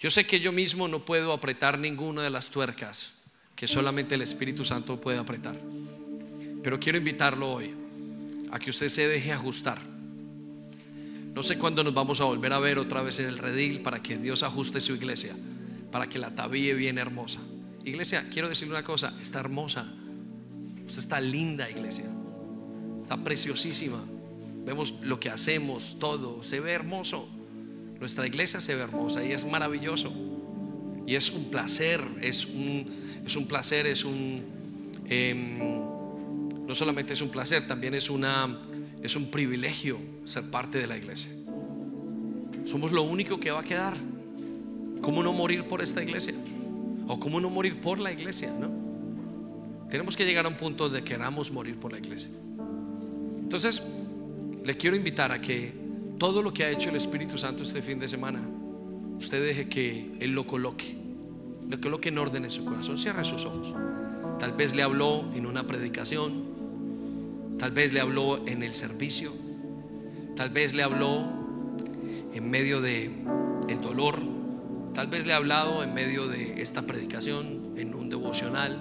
Yo sé que yo mismo no puedo apretar ninguna de las tuercas que solamente el Espíritu Santo puede apretar. Pero quiero invitarlo hoy a que usted se deje ajustar No sé cuándo nos vamos a volver a ver otra vez en el redil para que Dios ajuste su iglesia, para que la tabille bien hermosa. Iglesia, quiero decirle una cosa, está hermosa. Usted está linda, iglesia. Está preciosísima. Vemos lo que hacemos, todo. Se ve hermoso. Nuestra iglesia se ve hermosa y es maravilloso. Y es un placer, es un, es un placer, es un... Em, no solamente es un placer, también es, una, es un privilegio ser parte de la iglesia. Somos lo único que va a quedar. ¿Cómo no morir por esta iglesia? ¿O cómo no morir por la iglesia? ¿no? Tenemos que llegar a un punto de queramos morir por la iglesia. Entonces, le quiero invitar a que todo lo que ha hecho el Espíritu Santo este fin de semana, usted deje que Él lo coloque, lo coloque en orden en su corazón, cierre sus ojos. Tal vez le habló en una predicación, tal vez le habló en el servicio, tal vez le habló en medio de el dolor, tal vez le ha hablado en medio de esta predicación, en un devocional,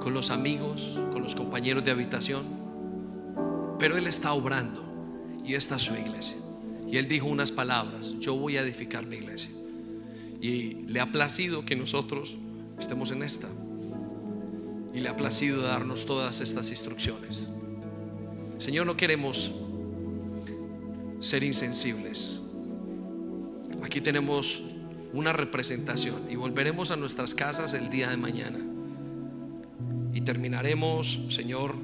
con los amigos, con los compañeros de habitación, pero Él está obrando y esta es su iglesia. Y Él dijo unas palabras, yo voy a edificar mi iglesia. Y le ha placido que nosotros estemos en esta. Y le ha placido darnos todas estas instrucciones. Señor, no queremos ser insensibles. Aquí tenemos una representación y volveremos a nuestras casas el día de mañana. Y terminaremos, Señor,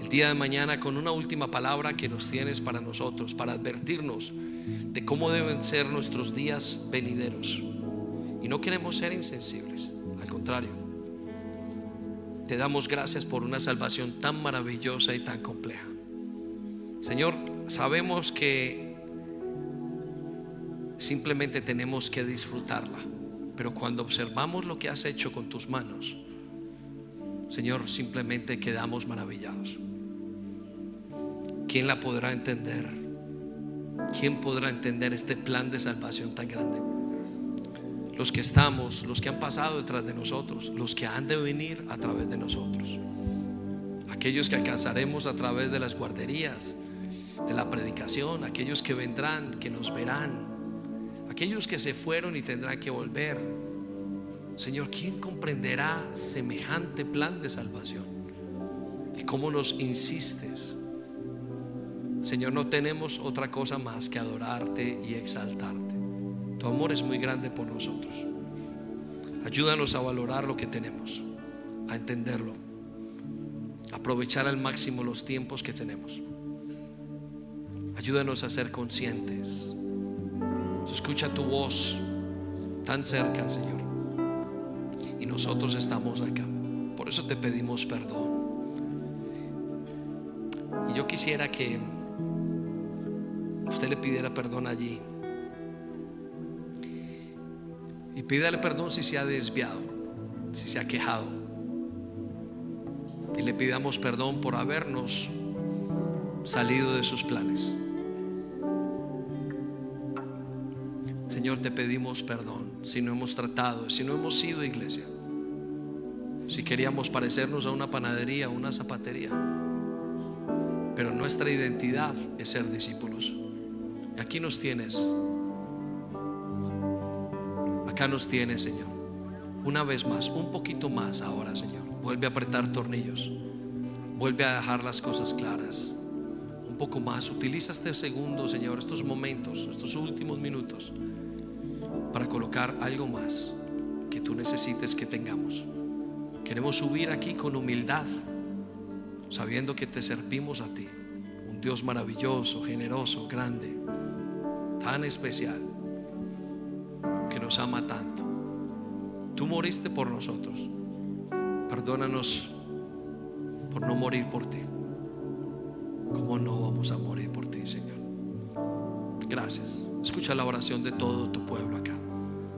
el día de mañana con una última palabra que nos tienes para nosotros, para advertirnos de cómo deben ser nuestros días venideros. Y no queremos ser insensibles, al contrario. Te damos gracias por una salvación tan maravillosa y tan compleja. Señor, sabemos que simplemente tenemos que disfrutarla, pero cuando observamos lo que has hecho con tus manos, Señor, simplemente quedamos maravillados. ¿Quién la podrá entender? ¿Quién podrá entender este plan de salvación tan grande? Los que estamos, los que han pasado detrás de nosotros, los que han de venir a través de nosotros, aquellos que alcanzaremos a través de las guarderías, de la predicación, aquellos que vendrán, que nos verán, aquellos que se fueron y tendrán que volver. Señor, ¿quién comprenderá semejante plan de salvación? ¿Y cómo nos insistes? Señor, no tenemos otra cosa más que adorarte y exaltarte. Tu amor es muy grande por nosotros. Ayúdanos a valorar lo que tenemos, a entenderlo, a aprovechar al máximo los tiempos que tenemos. Ayúdanos a ser conscientes. Escucha tu voz tan cerca, Señor. Y nosotros estamos acá. Por eso te pedimos perdón. Y yo quisiera que usted le pidiera perdón allí. Y pídale perdón si se ha desviado, si se ha quejado. Y le pidamos perdón por habernos salido de sus planes. Señor, te pedimos perdón si no hemos tratado, si no hemos sido iglesia, si queríamos parecernos a una panadería, a una zapatería. Pero nuestra identidad es ser discípulos. Aquí nos tienes. Acá nos tienes, Señor. Una vez más, un poquito más ahora, Señor. Vuelve a apretar tornillos. Vuelve a dejar las cosas claras. Un poco más. Utiliza este segundo, Señor, estos momentos, estos últimos minutos, para colocar algo más que tú necesites que tengamos. Queremos subir aquí con humildad, sabiendo que te servimos a ti. Un Dios maravilloso, generoso, grande, tan especial, que nos ama tanto. Tú moriste por nosotros. Perdónanos por no morir por ti. ¿Cómo no vamos a morir por ti, Señor? Gracias. Escucha la oración de todo tu pueblo acá.